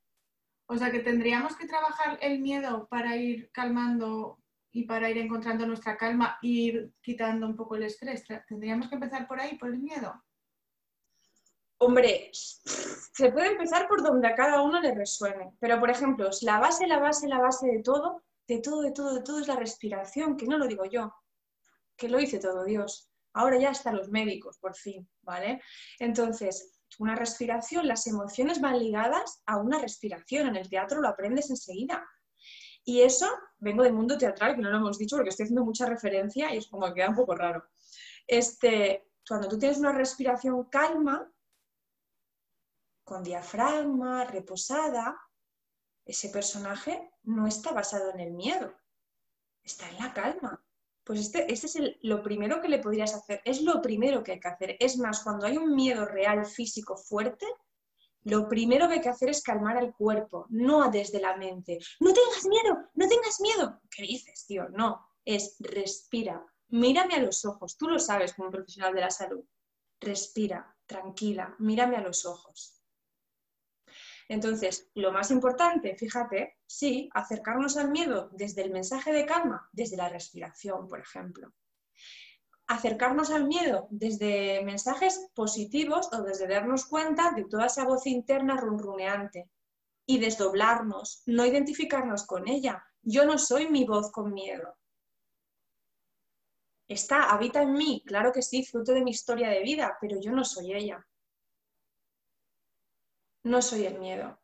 O sea que tendríamos que trabajar el miedo para ir calmando y para ir encontrando nuestra calma e ir quitando un poco el estrés. ¿Tendríamos que empezar por ahí, por el miedo? Hombre, se puede empezar por donde a cada uno le resuene. Pero, por ejemplo, la base, la base, la base de todo, de todo, de todo, de todo es la respiración, que no lo digo yo, que lo dice todo Dios. Ahora ya están los médicos, por fin, ¿vale? Entonces, una respiración, las emociones van ligadas a una respiración. En el teatro lo aprendes enseguida. Y eso, vengo del mundo teatral, que no lo hemos dicho porque estoy haciendo mucha referencia y es como que queda un poco raro. Este, cuando tú tienes una respiración calma, con diafragma, reposada, ese personaje no está basado en el miedo, está en la calma. Pues este, este es lo primero que le podrías hacer, es lo primero que hay que hacer. Es más, cuando hay un miedo real físico fuerte, lo primero que hay que hacer es calmar al cuerpo, no desde la mente. No tengas miedo, no tengas miedo. ¿Qué dices, tío? No, es respira, mírame a los ojos, tú lo sabes como profesional de la salud, respira, tranquila, mírame a los ojos. Entonces, lo más importante, fíjate, sí, acercarnos al miedo desde el mensaje de calma, desde la respiración, por ejemplo. Acercarnos al miedo desde mensajes positivos o desde darnos cuenta de toda esa voz interna runruneante y desdoblarnos, no identificarnos con ella. Yo no soy mi voz con miedo. Está, habita en mí, claro que sí, fruto de mi historia de vida, pero yo no soy ella no soy el miedo.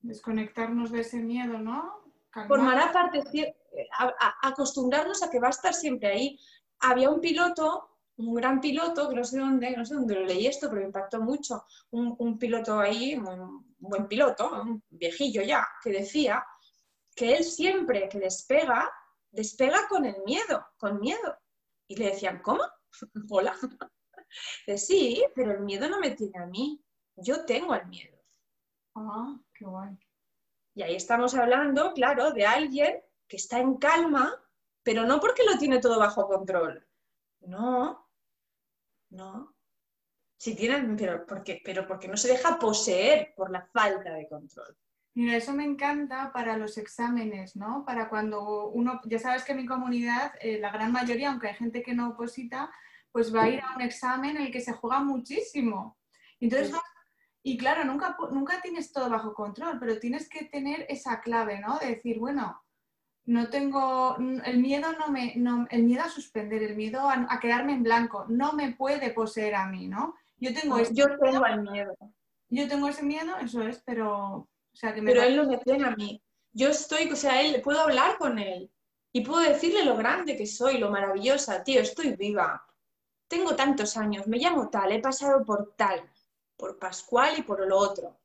Desconectarnos de ese miedo, ¿no? Formará parte, acostumbrarnos a que va a estar siempre ahí. Había un piloto, un gran piloto, que no sé dónde, no sé dónde lo leí esto, pero me impactó mucho, un, piloto ahí, un buen piloto, un viejillo ya, que decía que él siempre que despega, despega con el miedo, con miedo. Y le decían, ¿cómo? Hola. sí, pero el miedo no me tiene a mí yo tengo el miedo. Ah, qué guay. Y ahí estamos hablando, claro, de alguien que está en calma, pero no porque lo tiene todo bajo control. No, no. Si tienen, pero porque, pero porque no se deja poseer por la falta de control. Mira, eso me encanta para los exámenes, ¿no? Para cuando uno, ya sabes que en mi comunidad, eh, la gran mayoría, aunque hay gente que no oposita, pues va a ir a un examen en el que se juega muchísimo. Entonces y claro, nunca, nunca tienes todo bajo control, pero tienes que tener esa clave, ¿no? De decir, bueno, no tengo, el miedo no me, el miedo a suspender, el miedo a, quedarme en blanco, no me puede poseer a mí, ¿no? Yo tengo, este yo tengo el miedo. Yo tengo ese miedo, eso es, pero, pero él no me tiene a mí. Yo estoy, o sea, él, puedo hablar con él y puedo decirle lo grande que soy, lo maravillosa, tío, estoy viva. Tengo tantos años, me llamo tal, he pasado por tal por Pascual y por lo otro.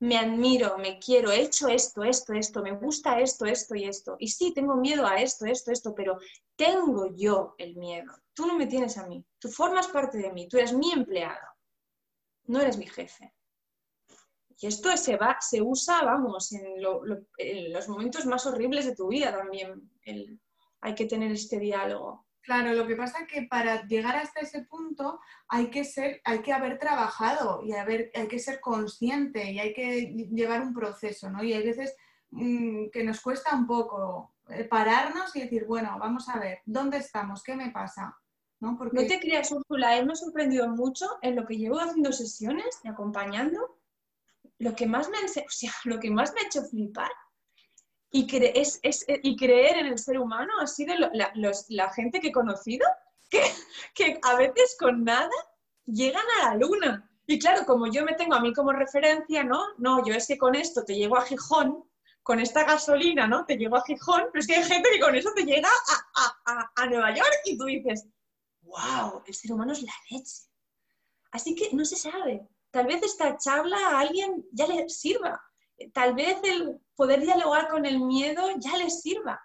Me admiro, me quiero, he hecho esto, esto, esto, me gusta esto, esto y esto. Y sí, tengo miedo a esto, esto, esto, pero tengo yo el miedo. Tú no me tienes a mí, tú formas parte de mí, tú eres mi empleado, no eres mi jefe. Y esto se, va, se usa, vamos, en, los momentos más horribles de tu vida también. hay que tener este diálogo. Claro, lo que pasa es que para llegar hasta ese punto hay que ser, hay que haber trabajado y haber, hay que ser consciente y hay que llevar un proceso, ¿no? Y hay veces mm, que nos cuesta un poco eh, pararnos y decir, bueno, vamos a ver, ¿dónde estamos? ¿Qué me pasa? No, te creas, Úrsula, me ha sorprendido mucho en lo que llevo haciendo sesiones y acompañando. Lo que más me, o sea, lo que más me ha hecho flipar eh, y creer en el ser humano ha sido la, gente que he conocido, que, que a veces con nada llegan a la luna. Y claro, como yo me tengo a mí como referencia, ¿no? No, yo es que con esto te llego a Gijón, con esta gasolina, ¿no? Te llego a Gijón, pero es que hay gente que con eso te llega a, a, a Nueva York y tú dices, wow, el ser humano es la leche. Así que no se sabe. Tal vez esta charla a alguien ya le sirva tal vez el poder dialogar con el miedo ya les sirva.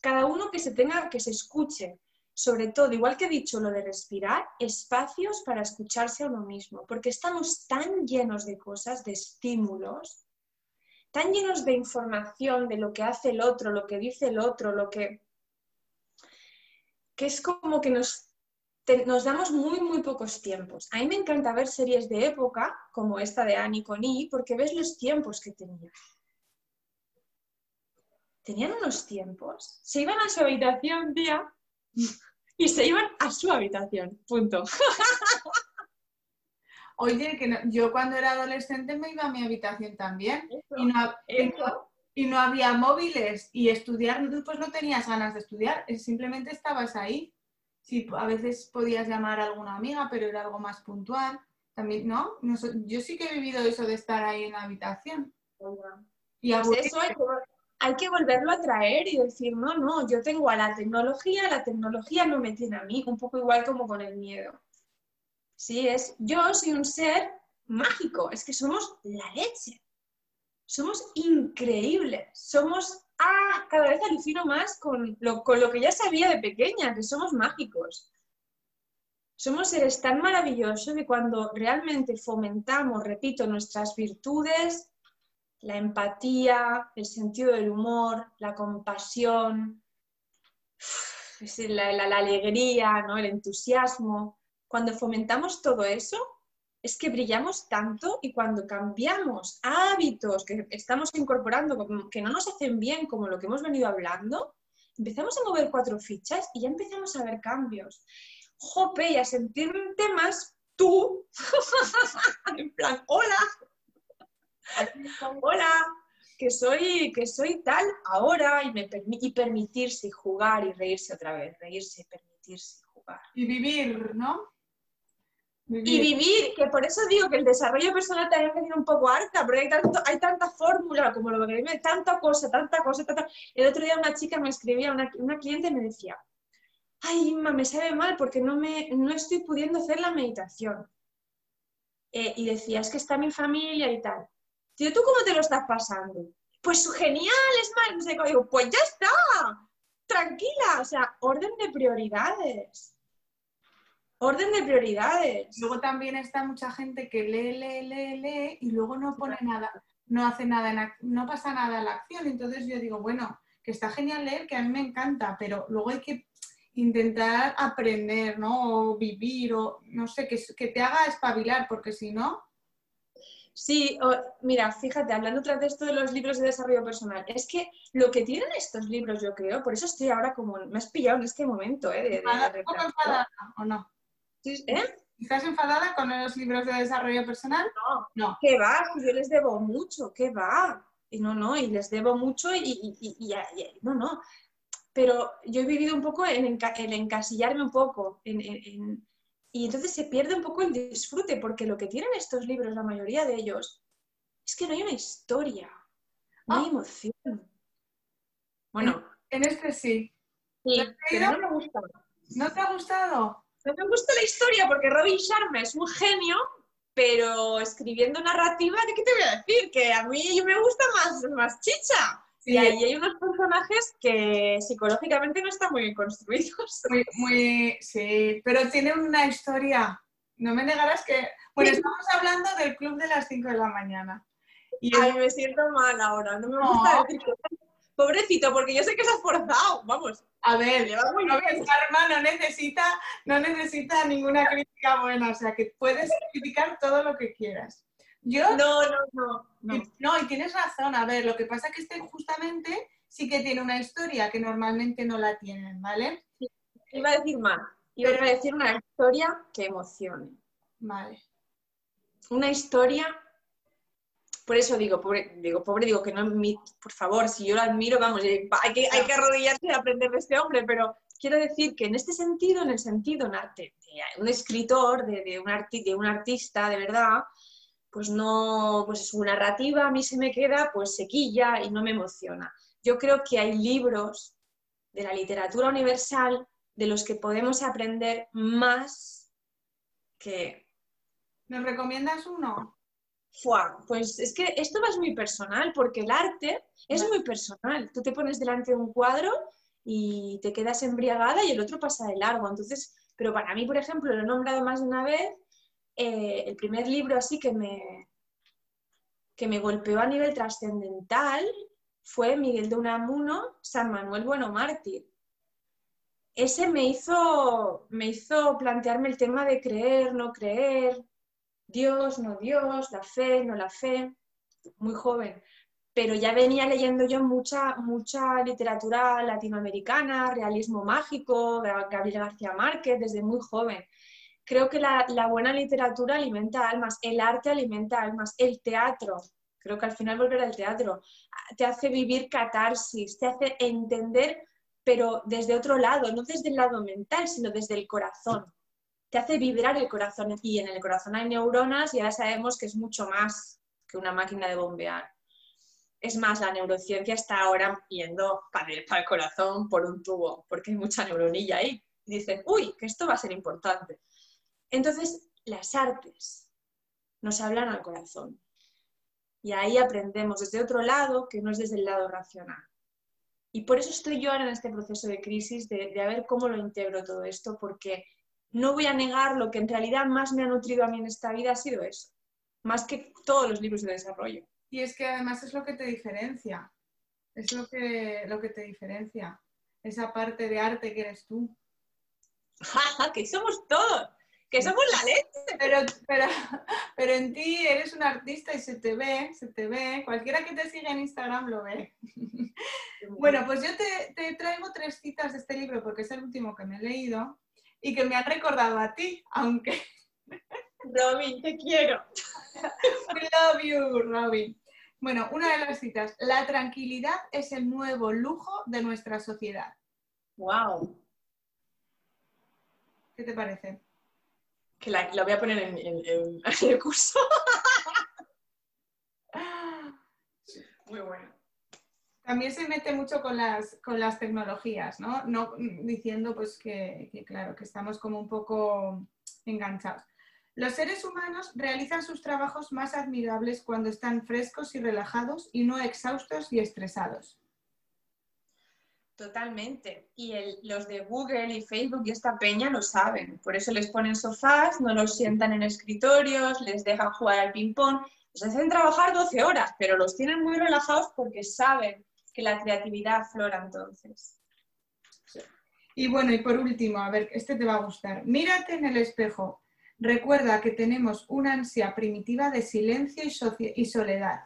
Cada uno que se tenga, que se escuche. Sobre todo, igual que he dicho lo de respirar, espacios para escucharse a uno mismo, porque estamos tan llenos de cosas, de estímulos, tan llenos de información de lo que hace el otro, lo que dice el otro, lo que... que es como que nos nos damos muy, muy pocos tiempos. A mí me encanta ver series de época, como esta de Annie Connie, porque ves los tiempos que tenían. Tenían unos tiempos. Se iban a su habitación, tía, y se iban a su habitación. Punto. Oye, que yo cuando era adolescente me iba a mi habitación también. y, no, y no había móviles y estudiar, pues no tenías ganas de estudiar, simplemente estabas ahí. Sí, a veces podías llamar a alguna amiga, pero era algo más puntual. También, ¿no? yo sí que he vivido eso de estar ahí en la habitación. Y pues eso hay que, volverlo a traer y decir, no, no, yo tengo a la tecnología, la tecnología no me tiene a mí, un poco igual como con el miedo. Sí, es, yo soy un ser mágico, es que somos la leche. Somos increíbles, somos ah, cada vez alucino más con lo, con lo que ya sabía de pequeña, que somos mágicos. Somos seres tan maravillosos que cuando realmente fomentamos, repito, nuestras virtudes, la empatía, el sentido del humor, la compasión, la, la, alegría, ¿no? el entusiasmo. Cuando fomentamos todo eso, es que brillamos tanto y cuando cambiamos hábitos que estamos incorporando, que no nos hacen bien, como lo que hemos venido hablando, empezamos a mover cuatro fichas y ya empezamos a ver cambios. Jope, y a sentirte más tú, en plan, hola, hola, que soy, que soy tal ahora y, me y permitirse jugar y reírse otra vez, reírse, permitirse jugar. Y vivir, ¿no? Y vivir, que por eso digo que el desarrollo personal también me tiene un poco harta, porque hay, tanto, hay tanta fórmula, como lo que me tanta cosa, tanta cosa, tanta... El otro día una chica me escribía, una, una cliente me decía, ay, Inma, me sabe mal porque no, me, no estoy pudiendo hacer la meditación. Eh, y decía, es que está mi familia y tal. Tío, ¿tú cómo te lo estás pasando? Pues genial, es más, digo, pues ya está, tranquila, o sea, orden de prioridades. Orden de prioridades. Luego también está mucha gente que lee, lee, lee, lee y luego no pone nada, no hace nada, no pasa nada en la acción. Entonces yo digo, bueno, que está genial leer, que a mí me encanta, pero luego hay que intentar aprender, ¿no? O vivir, o no sé, que, que te haga espabilar, porque si no... Sí, mira, fíjate, hablando otra vez de esto de los libros de desarrollo personal, es que lo que tienen estos libros, yo creo, por eso estoy ahora como, me has pillado en este momento, ¿eh? De, enfadada o no? ¿Eh? ¿Estás enfadada con los libros de desarrollo personal? No, no. ¿Qué va? Yo les debo mucho, ¿qué va? Y no, no, y les debo mucho y, y, y, y no, no pero yo he vivido un poco en, encasillarme un poco, y entonces se pierde un poco el disfrute, porque lo que tienen estos libros, la mayoría de ellos, es que no hay una historia, no hay ah. emoción. Bueno. En, este sí. Sí, pero no me gusta. ¿No te ha gustado? No me gusta la historia porque Robin Sharma es un genio, pero escribiendo narrativa, ¿de qué te voy a decir? Que a mí me gusta más, más chicha. Y ahí hay unos personajes que psicológicamente no están muy bien construidos. Muy, muy, sí, pero tiene una historia. No me negarás que... Bueno, estamos hablando del club de las 5 de la mañana. Y Ay, me siento mal ahora, no me gusta decir Pobrecito, porque yo sé que se ha esforzado, vamos. A ver, no, no necesita, no necesita ninguna crítica buena, o sea que puedes criticar todo lo que quieras. Yo, no, no, no, no. No, y tienes razón. A ver, lo que pasa es que este justamente sí que tiene una historia que normalmente no la tienen, ¿vale? Sí, iba a decir más. Iba a decir una historia que emocione. Vale. Una historia. Por eso digo, pobre, digo, pobre, digo que no, por favor, si yo lo admiro, vamos, eh, hay que, hay que arrodillarse y aprender de este hombre, pero quiero decir que en este sentido, en el sentido de, un escritor, de, un de un artista de verdad, pues no, pues su narrativa a mí se me queda pues sequilla y no me emociona. Yo creo que hay libros de la literatura universal de los que podemos aprender más que... ¿Nos recomiendas uno? Pues es que esto es muy personal, porque el arte es muy personal. Tú te pones delante de un cuadro y te quedas embriagada y el otro pasa de largo. Entonces, pero para mí, por ejemplo, lo he nombrado más de una vez eh, el primer libro así que me, que me golpeó a nivel trascendental fue Miguel de Unamuno, San Manuel Bueno Mártir. Ese me hizo, me hizo plantearme el tema de creer, no creer, Dios, no Dios, la fe, no la fe, muy joven. Pero ya venía leyendo yo mucha, mucha literatura latinoamericana, realismo mágico, Gabriel García Márquez, desde muy joven creo que la, buena literatura alimenta almas, el arte alimenta almas, el teatro, creo que al final volver al teatro, te hace vivir catarsis, te hace entender, pero desde otro lado, no desde el lado mental, sino desde el corazón. Te hace vibrar el corazón y en el corazón hay neuronas y ahora sabemos que es mucho más que una máquina de bombear. Es más, la neurociencia está ahora yendo para el, para el corazón por un tubo, porque hay mucha neuronilla ahí. Y dicen, uy, que esto va a ser importante. Entonces, las artes nos hablan al corazón. Y ahí aprendemos desde otro lado, que no es desde el lado racional. Y por eso estoy yo ahora en este proceso de crisis, de, de ver cómo lo integro todo esto, porque no voy a negar lo que en realidad más me ha nutrido a mí en esta vida ha sido eso, más que todos los libros de desarrollo. Y es que además es lo que te diferencia, es lo que, lo que te diferencia. esa parte de arte que eres tú. que somos todos, que somos la leche. Pero, pero, pero en ti eres un artista y se te ve, se te ve. Cualquiera que te siga en Instagram lo ve. Bueno, pues yo te, traigo tres citas de este libro porque es el último que me he leído y que me han recordado a ti, aunque... Robin, te quiero. We love you, Robin. Bueno, una de las citas. La tranquilidad es el nuevo lujo de nuestra sociedad. Wow. ¿Qué te parece? Que la, voy a poner en, el curso. Muy bueno. También se mete mucho con las, con las tecnologías, ¿no? no diciendo pues que, claro, que estamos como un poco enganchados. Los seres humanos realizan sus trabajos más admirables cuando están frescos y relajados y no exhaustos y estresados. Totalmente. Y los de Google y Facebook y esta peña lo saben. Por eso les ponen sofás, no los sientan en escritorios, les dejan jugar al ping-pong. Les hacen trabajar 12 horas, pero los tienen muy relajados porque saben que la creatividad aflora entonces. Y bueno, y por último, a ver, este te va a gustar. Mírate en el espejo. Recuerda que tenemos una ansia primitiva de silencio y soledad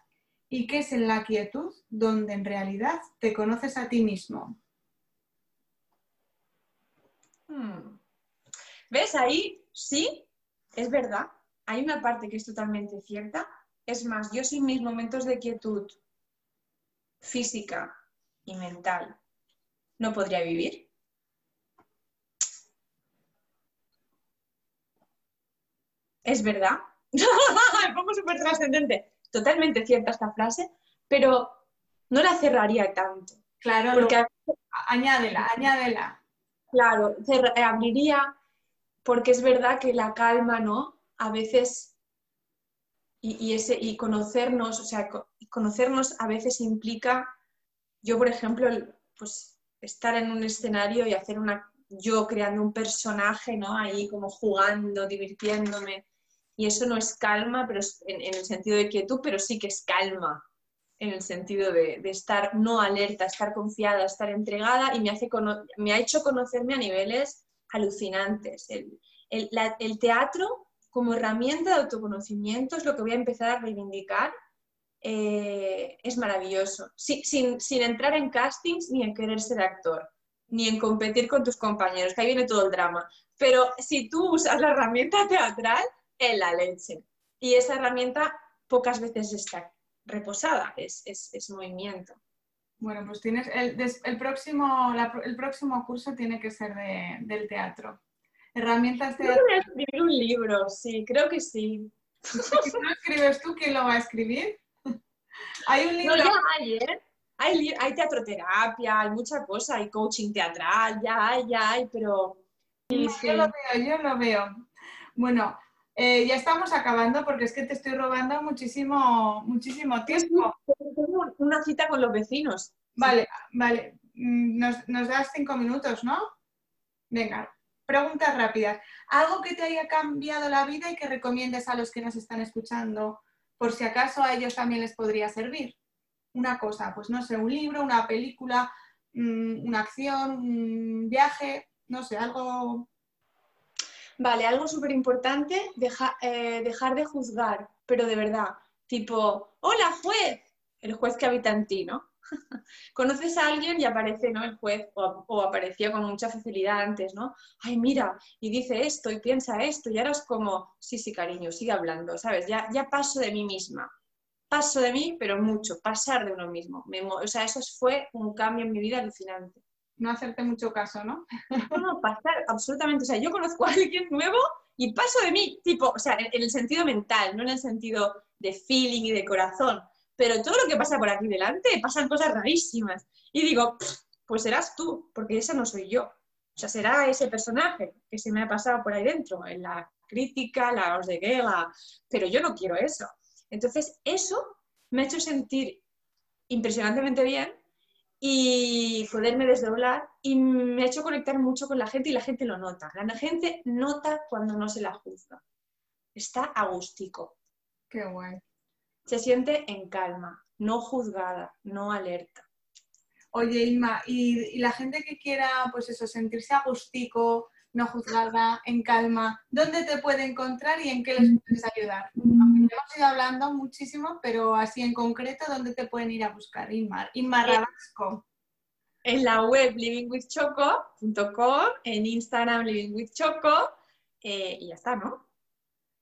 y que es en la quietud donde en realidad te conoces a ti mismo. Hmm. ¿Ves? Ahí sí, es verdad. Hay una parte que es totalmente cierta. Es más, yo sin mis momentos de quietud física y mental no podría vivir. Es verdad. Me pongo súper trascendente totalmente cierta esta frase, pero no la cerraría tanto. Claro, porque añádela, añádela. Claro, abriría porque es verdad que la calma, ¿no? A veces y, ese, y conocernos, o sea, conocernos a veces implica, yo por ejemplo, pues estar en un escenario y hacer una, yo creando un personaje, ¿no? Ahí como jugando, divirtiéndome, y eso no es calma pero en, el sentido de quietud, pero sí que es calma en el sentido de, estar no alerta, estar confiada, estar entregada y me, hace me ha hecho conocerme a niveles alucinantes. El, teatro como herramienta de autoconocimiento es lo que voy a empezar a reivindicar. Eh, es maravilloso, sin, entrar en castings ni en querer ser actor ni en competir con tus compañeros, que ahí viene todo el drama. Pero si tú usas la herramienta teatral, en la leche. Y esa herramienta pocas veces está reposada, es, movimiento. Bueno, pues tienes el, próximo, el próximo curso tiene que ser del teatro. Herramientas de... Voy a escribir un libro, sí, creo que sí. Si no escribes tú, ¿quién lo va a escribir? hay un libro... No, ya hay, ¿eh? Hay, hay teatroterapia, hay mucha cosa, hay coaching teatral, ya hay, ya hay, pero... Yo lo veo, yo lo veo. Bueno, eh, ya estamos acabando porque es que te estoy robando muchísimo, muchísimo tiempo. Tengo una cita con los vecinos. Vale, vale. Mm, nos, das cinco minutos, ¿no? Venga, preguntas rápidas. ¿Algo que te haya cambiado la vida y que recomiendes a los que nos están escuchando, por si acaso a ellos también les podría servir? Una cosa, pues no sé, un libro, una película, mm, una acción, un viaje, no sé, algo Vale, algo súper importante, eh, dejar de juzgar, pero de verdad, tipo, hola juez, el juez que habita en ti, ¿no? Conoces a alguien y aparece, ¿no? El juez, o, aparecía con mucha facilidad antes, ¿no? Ay, mira, y dice esto y piensa esto, y ahora es como, sí, sí, cariño, sigue hablando, ¿sabes? Ya, ya paso de mí misma. Paso de mí, pero mucho, pasar de uno mismo. o sea, eso fue un cambio en mi vida alucinante no hacerte mucho caso, ¿no? No, no, pasar, absolutamente. O sea, yo conozco a alguien nuevo y paso de mí, tipo, o sea, en, el sentido mental, no en el sentido de feeling y de corazón. Pero todo lo que pasa por aquí delante, pasan cosas rarísimas. Y digo, pues serás tú, porque esa no soy yo. O sea, será ese personaje que se me ha pasado por ahí dentro, en la crítica, la os de guerra, pero yo no quiero eso. Entonces, eso me ha hecho sentir impresionantemente bien y poderme desdoblar y me ha hecho conectar mucho con la gente y la gente lo nota. La gente nota cuando no se la juzga. Está agústico. Qué guay. Se siente en calma, no juzgada, no alerta. Oye, Inma, y, la gente que quiera, pues eso, sentirse agustico, no juzgada, en calma, ¿dónde te puede encontrar y en qué les puedes ayudar? hemos ido hablando muchísimo, pero así en concreto, ¿dónde te pueden ir a buscar, Inma? Inma Rabasco. En la web livingwithchoco.com, en Instagram livingwithchoco, eh, y ya está, ¿no?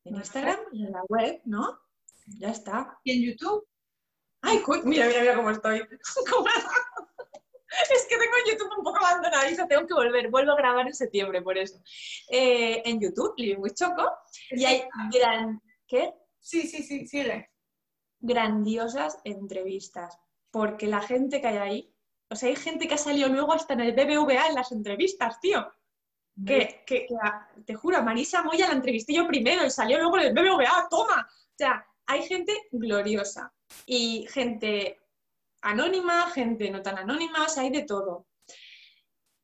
En Instagram y en la web, ¿no? Ya está. ¿Y en YouTube? Ay, mira, mira, mira cómo estoy. es que tengo YouTube un poco abandonado tengo que volver. Vuelvo a grabar en septiembre, por eso. Eh, en YouTube, Living with Choco. Y hay gran... ¿Qué? Sí, sí, sí, sigue. Grandiosas entrevistas. Porque la gente que hay ahí... O sea, hay gente que ha salido luego hasta en el BBVA en las entrevistas, tío. Que, que, te juro, Marisa Moya la entrevisté yo primero y salió luego en el BBVA, toma. O sea, hay gente gloriosa y gente anónima, gente no tan anónima, o sea, hay de todo.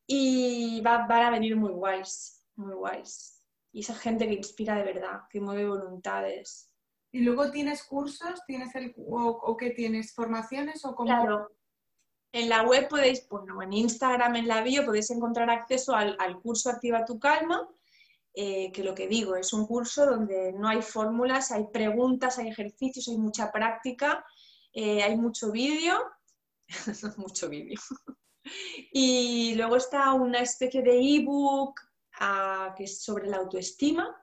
Y va, van a venir muy guays, muy guays. Y esa gente que inspira de verdad, que mueve voluntades. ¿Y luego tienes cursos? ¿Tienes el, o, qué tienes? ¿Formaciones o cómo? Claro. En la web podéis, bueno, en Instagram, en la bio, podéis encontrar acceso al, al curso Activa tu Calma, eh, que lo que digo, es un curso donde no hay fórmulas, hay preguntas, hay ejercicios, hay mucha práctica, eh, hay mucho vídeo, mucho vídeo. y luego está una especie de ebook ah, que es sobre la autoestima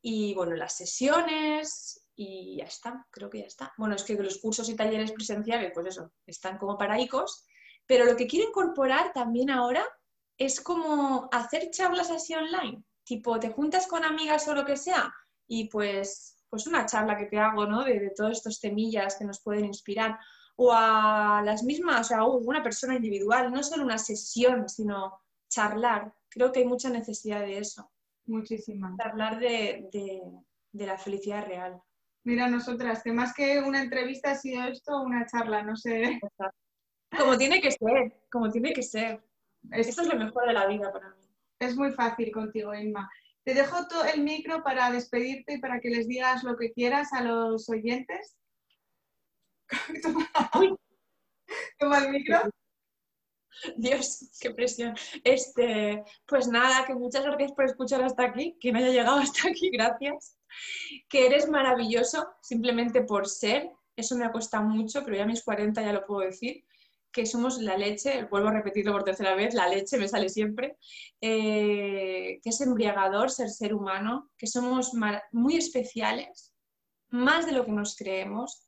y bueno, las sesiones y ya está, creo que ya está. Bueno, es que los cursos y talleres presenciales, pues eso, están como para ICOs, pero lo que quiero incorporar también ahora es como hacer charlas así online tipo, te juntas con amigas o lo que sea y pues, pues una charla que te hago, ¿no? De, todos estos temillas que nos pueden inspirar. O a las mismas, o sea, una persona individual, no solo una sesión, sino charlar. Creo que hay mucha necesidad de eso. Muchísima. Hablar de, de, la felicidad real. Mira, nosotras, que más que una entrevista ha sido esto una charla, no sé. Como tiene que ser, como tiene que ser. Esto es lo mejor de la vida para mí. Es muy fácil contigo, Inma. Te dejo todo el micro para despedirte y para que les digas lo que quieras a los oyentes. Toma, el micro. Dios, qué presión. Este, pues nada, que muchas gracias por escuchar hasta aquí, que no haya llegado hasta aquí, gracias. Que eres maravilloso simplemente por ser, eso me ha costado mucho, pero ya a mis 40 ya lo puedo decir que somos la leche, vuelvo a repetirlo por tercera vez, la leche me sale siempre, eh, que es embriagador ser ser humano, que somos muy especiales, más de lo que nos creemos,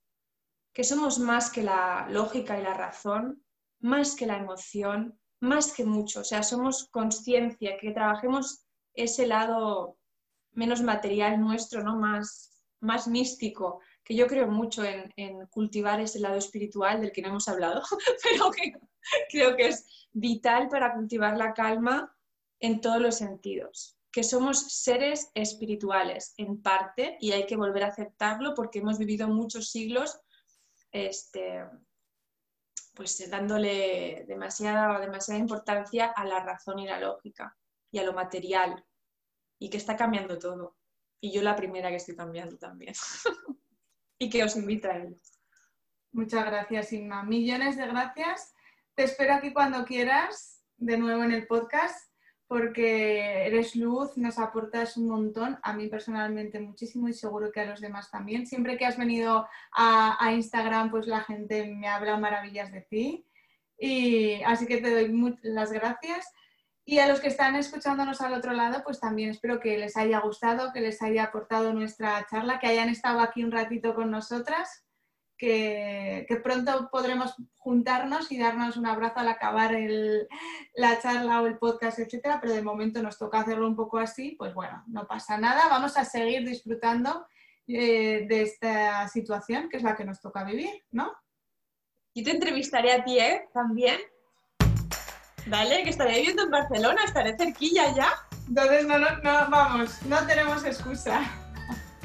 que somos más que la lógica y la razón, más que la emoción, más que mucho, o sea, somos conciencia, que trabajemos ese lado menos material nuestro, ¿no? más, más místico, que yo creo mucho en, cultivar ese lado espiritual del que no hemos hablado, pero que creo que es vital para cultivar la calma en todos los sentidos. Que somos seres espirituales en parte y hay que volver a aceptarlo porque hemos vivido muchos siglos este, pues dándole demasiada, demasiada importancia a la razón y la lógica y a lo material y que está cambiando todo. Y yo la primera que estoy cambiando también. y que os invita a ello. Muchas gracias, Inma. Millones de gracias. Te espero aquí cuando quieras, de nuevo en el podcast, porque eres luz, nos aportas un montón, a mí personalmente muchísimo y seguro que a los demás también. Siempre que has venido a, Instagram, pues la gente me habla maravillas de ti. Y así que te doy las gracias. Y a los que están escuchándonos al otro lado, pues también espero que les haya gustado, que les haya aportado nuestra charla, que hayan estado aquí un ratito con nosotras, que, pronto podremos juntarnos y darnos un abrazo al acabar la charla o el podcast, etcétera, pero de momento nos toca hacerlo un poco así, pues bueno, no pasa nada, vamos a seguir disfrutando eh, de esta situación que es la que nos toca vivir, ¿no? Yo te entrevistaré a ti, ¿eh? También Vale, que estaré viviendo en Barcelona, estaré cerquilla ya. Entonces no, no, no, vamos, no tenemos excusa.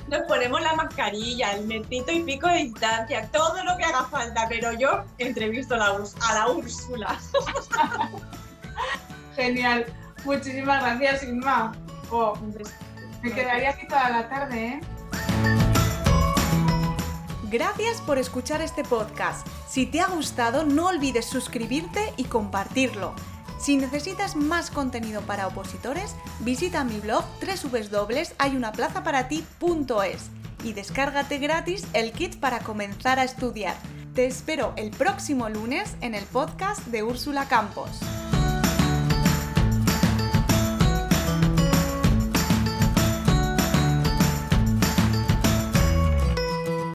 Nos ponemos la mascarilla, el metito y pico de distancia, todo lo que haga falta, pero yo entrevisto a la, a la Úrsula. Genial. Muchísimas gracias, Inma. Oh, me quedaría aquí toda la tarde, ¿eh? Gracias por escuchar este podcast. Si te ha gustado, no olvides suscribirte y compartirlo. Si necesitas más contenido para opositores, visita mi blog www.hayunaplazaparati.es y descárgate gratis el kit para comenzar a estudiar. Te espero el próximo lunes en el podcast de Úrsula Campos.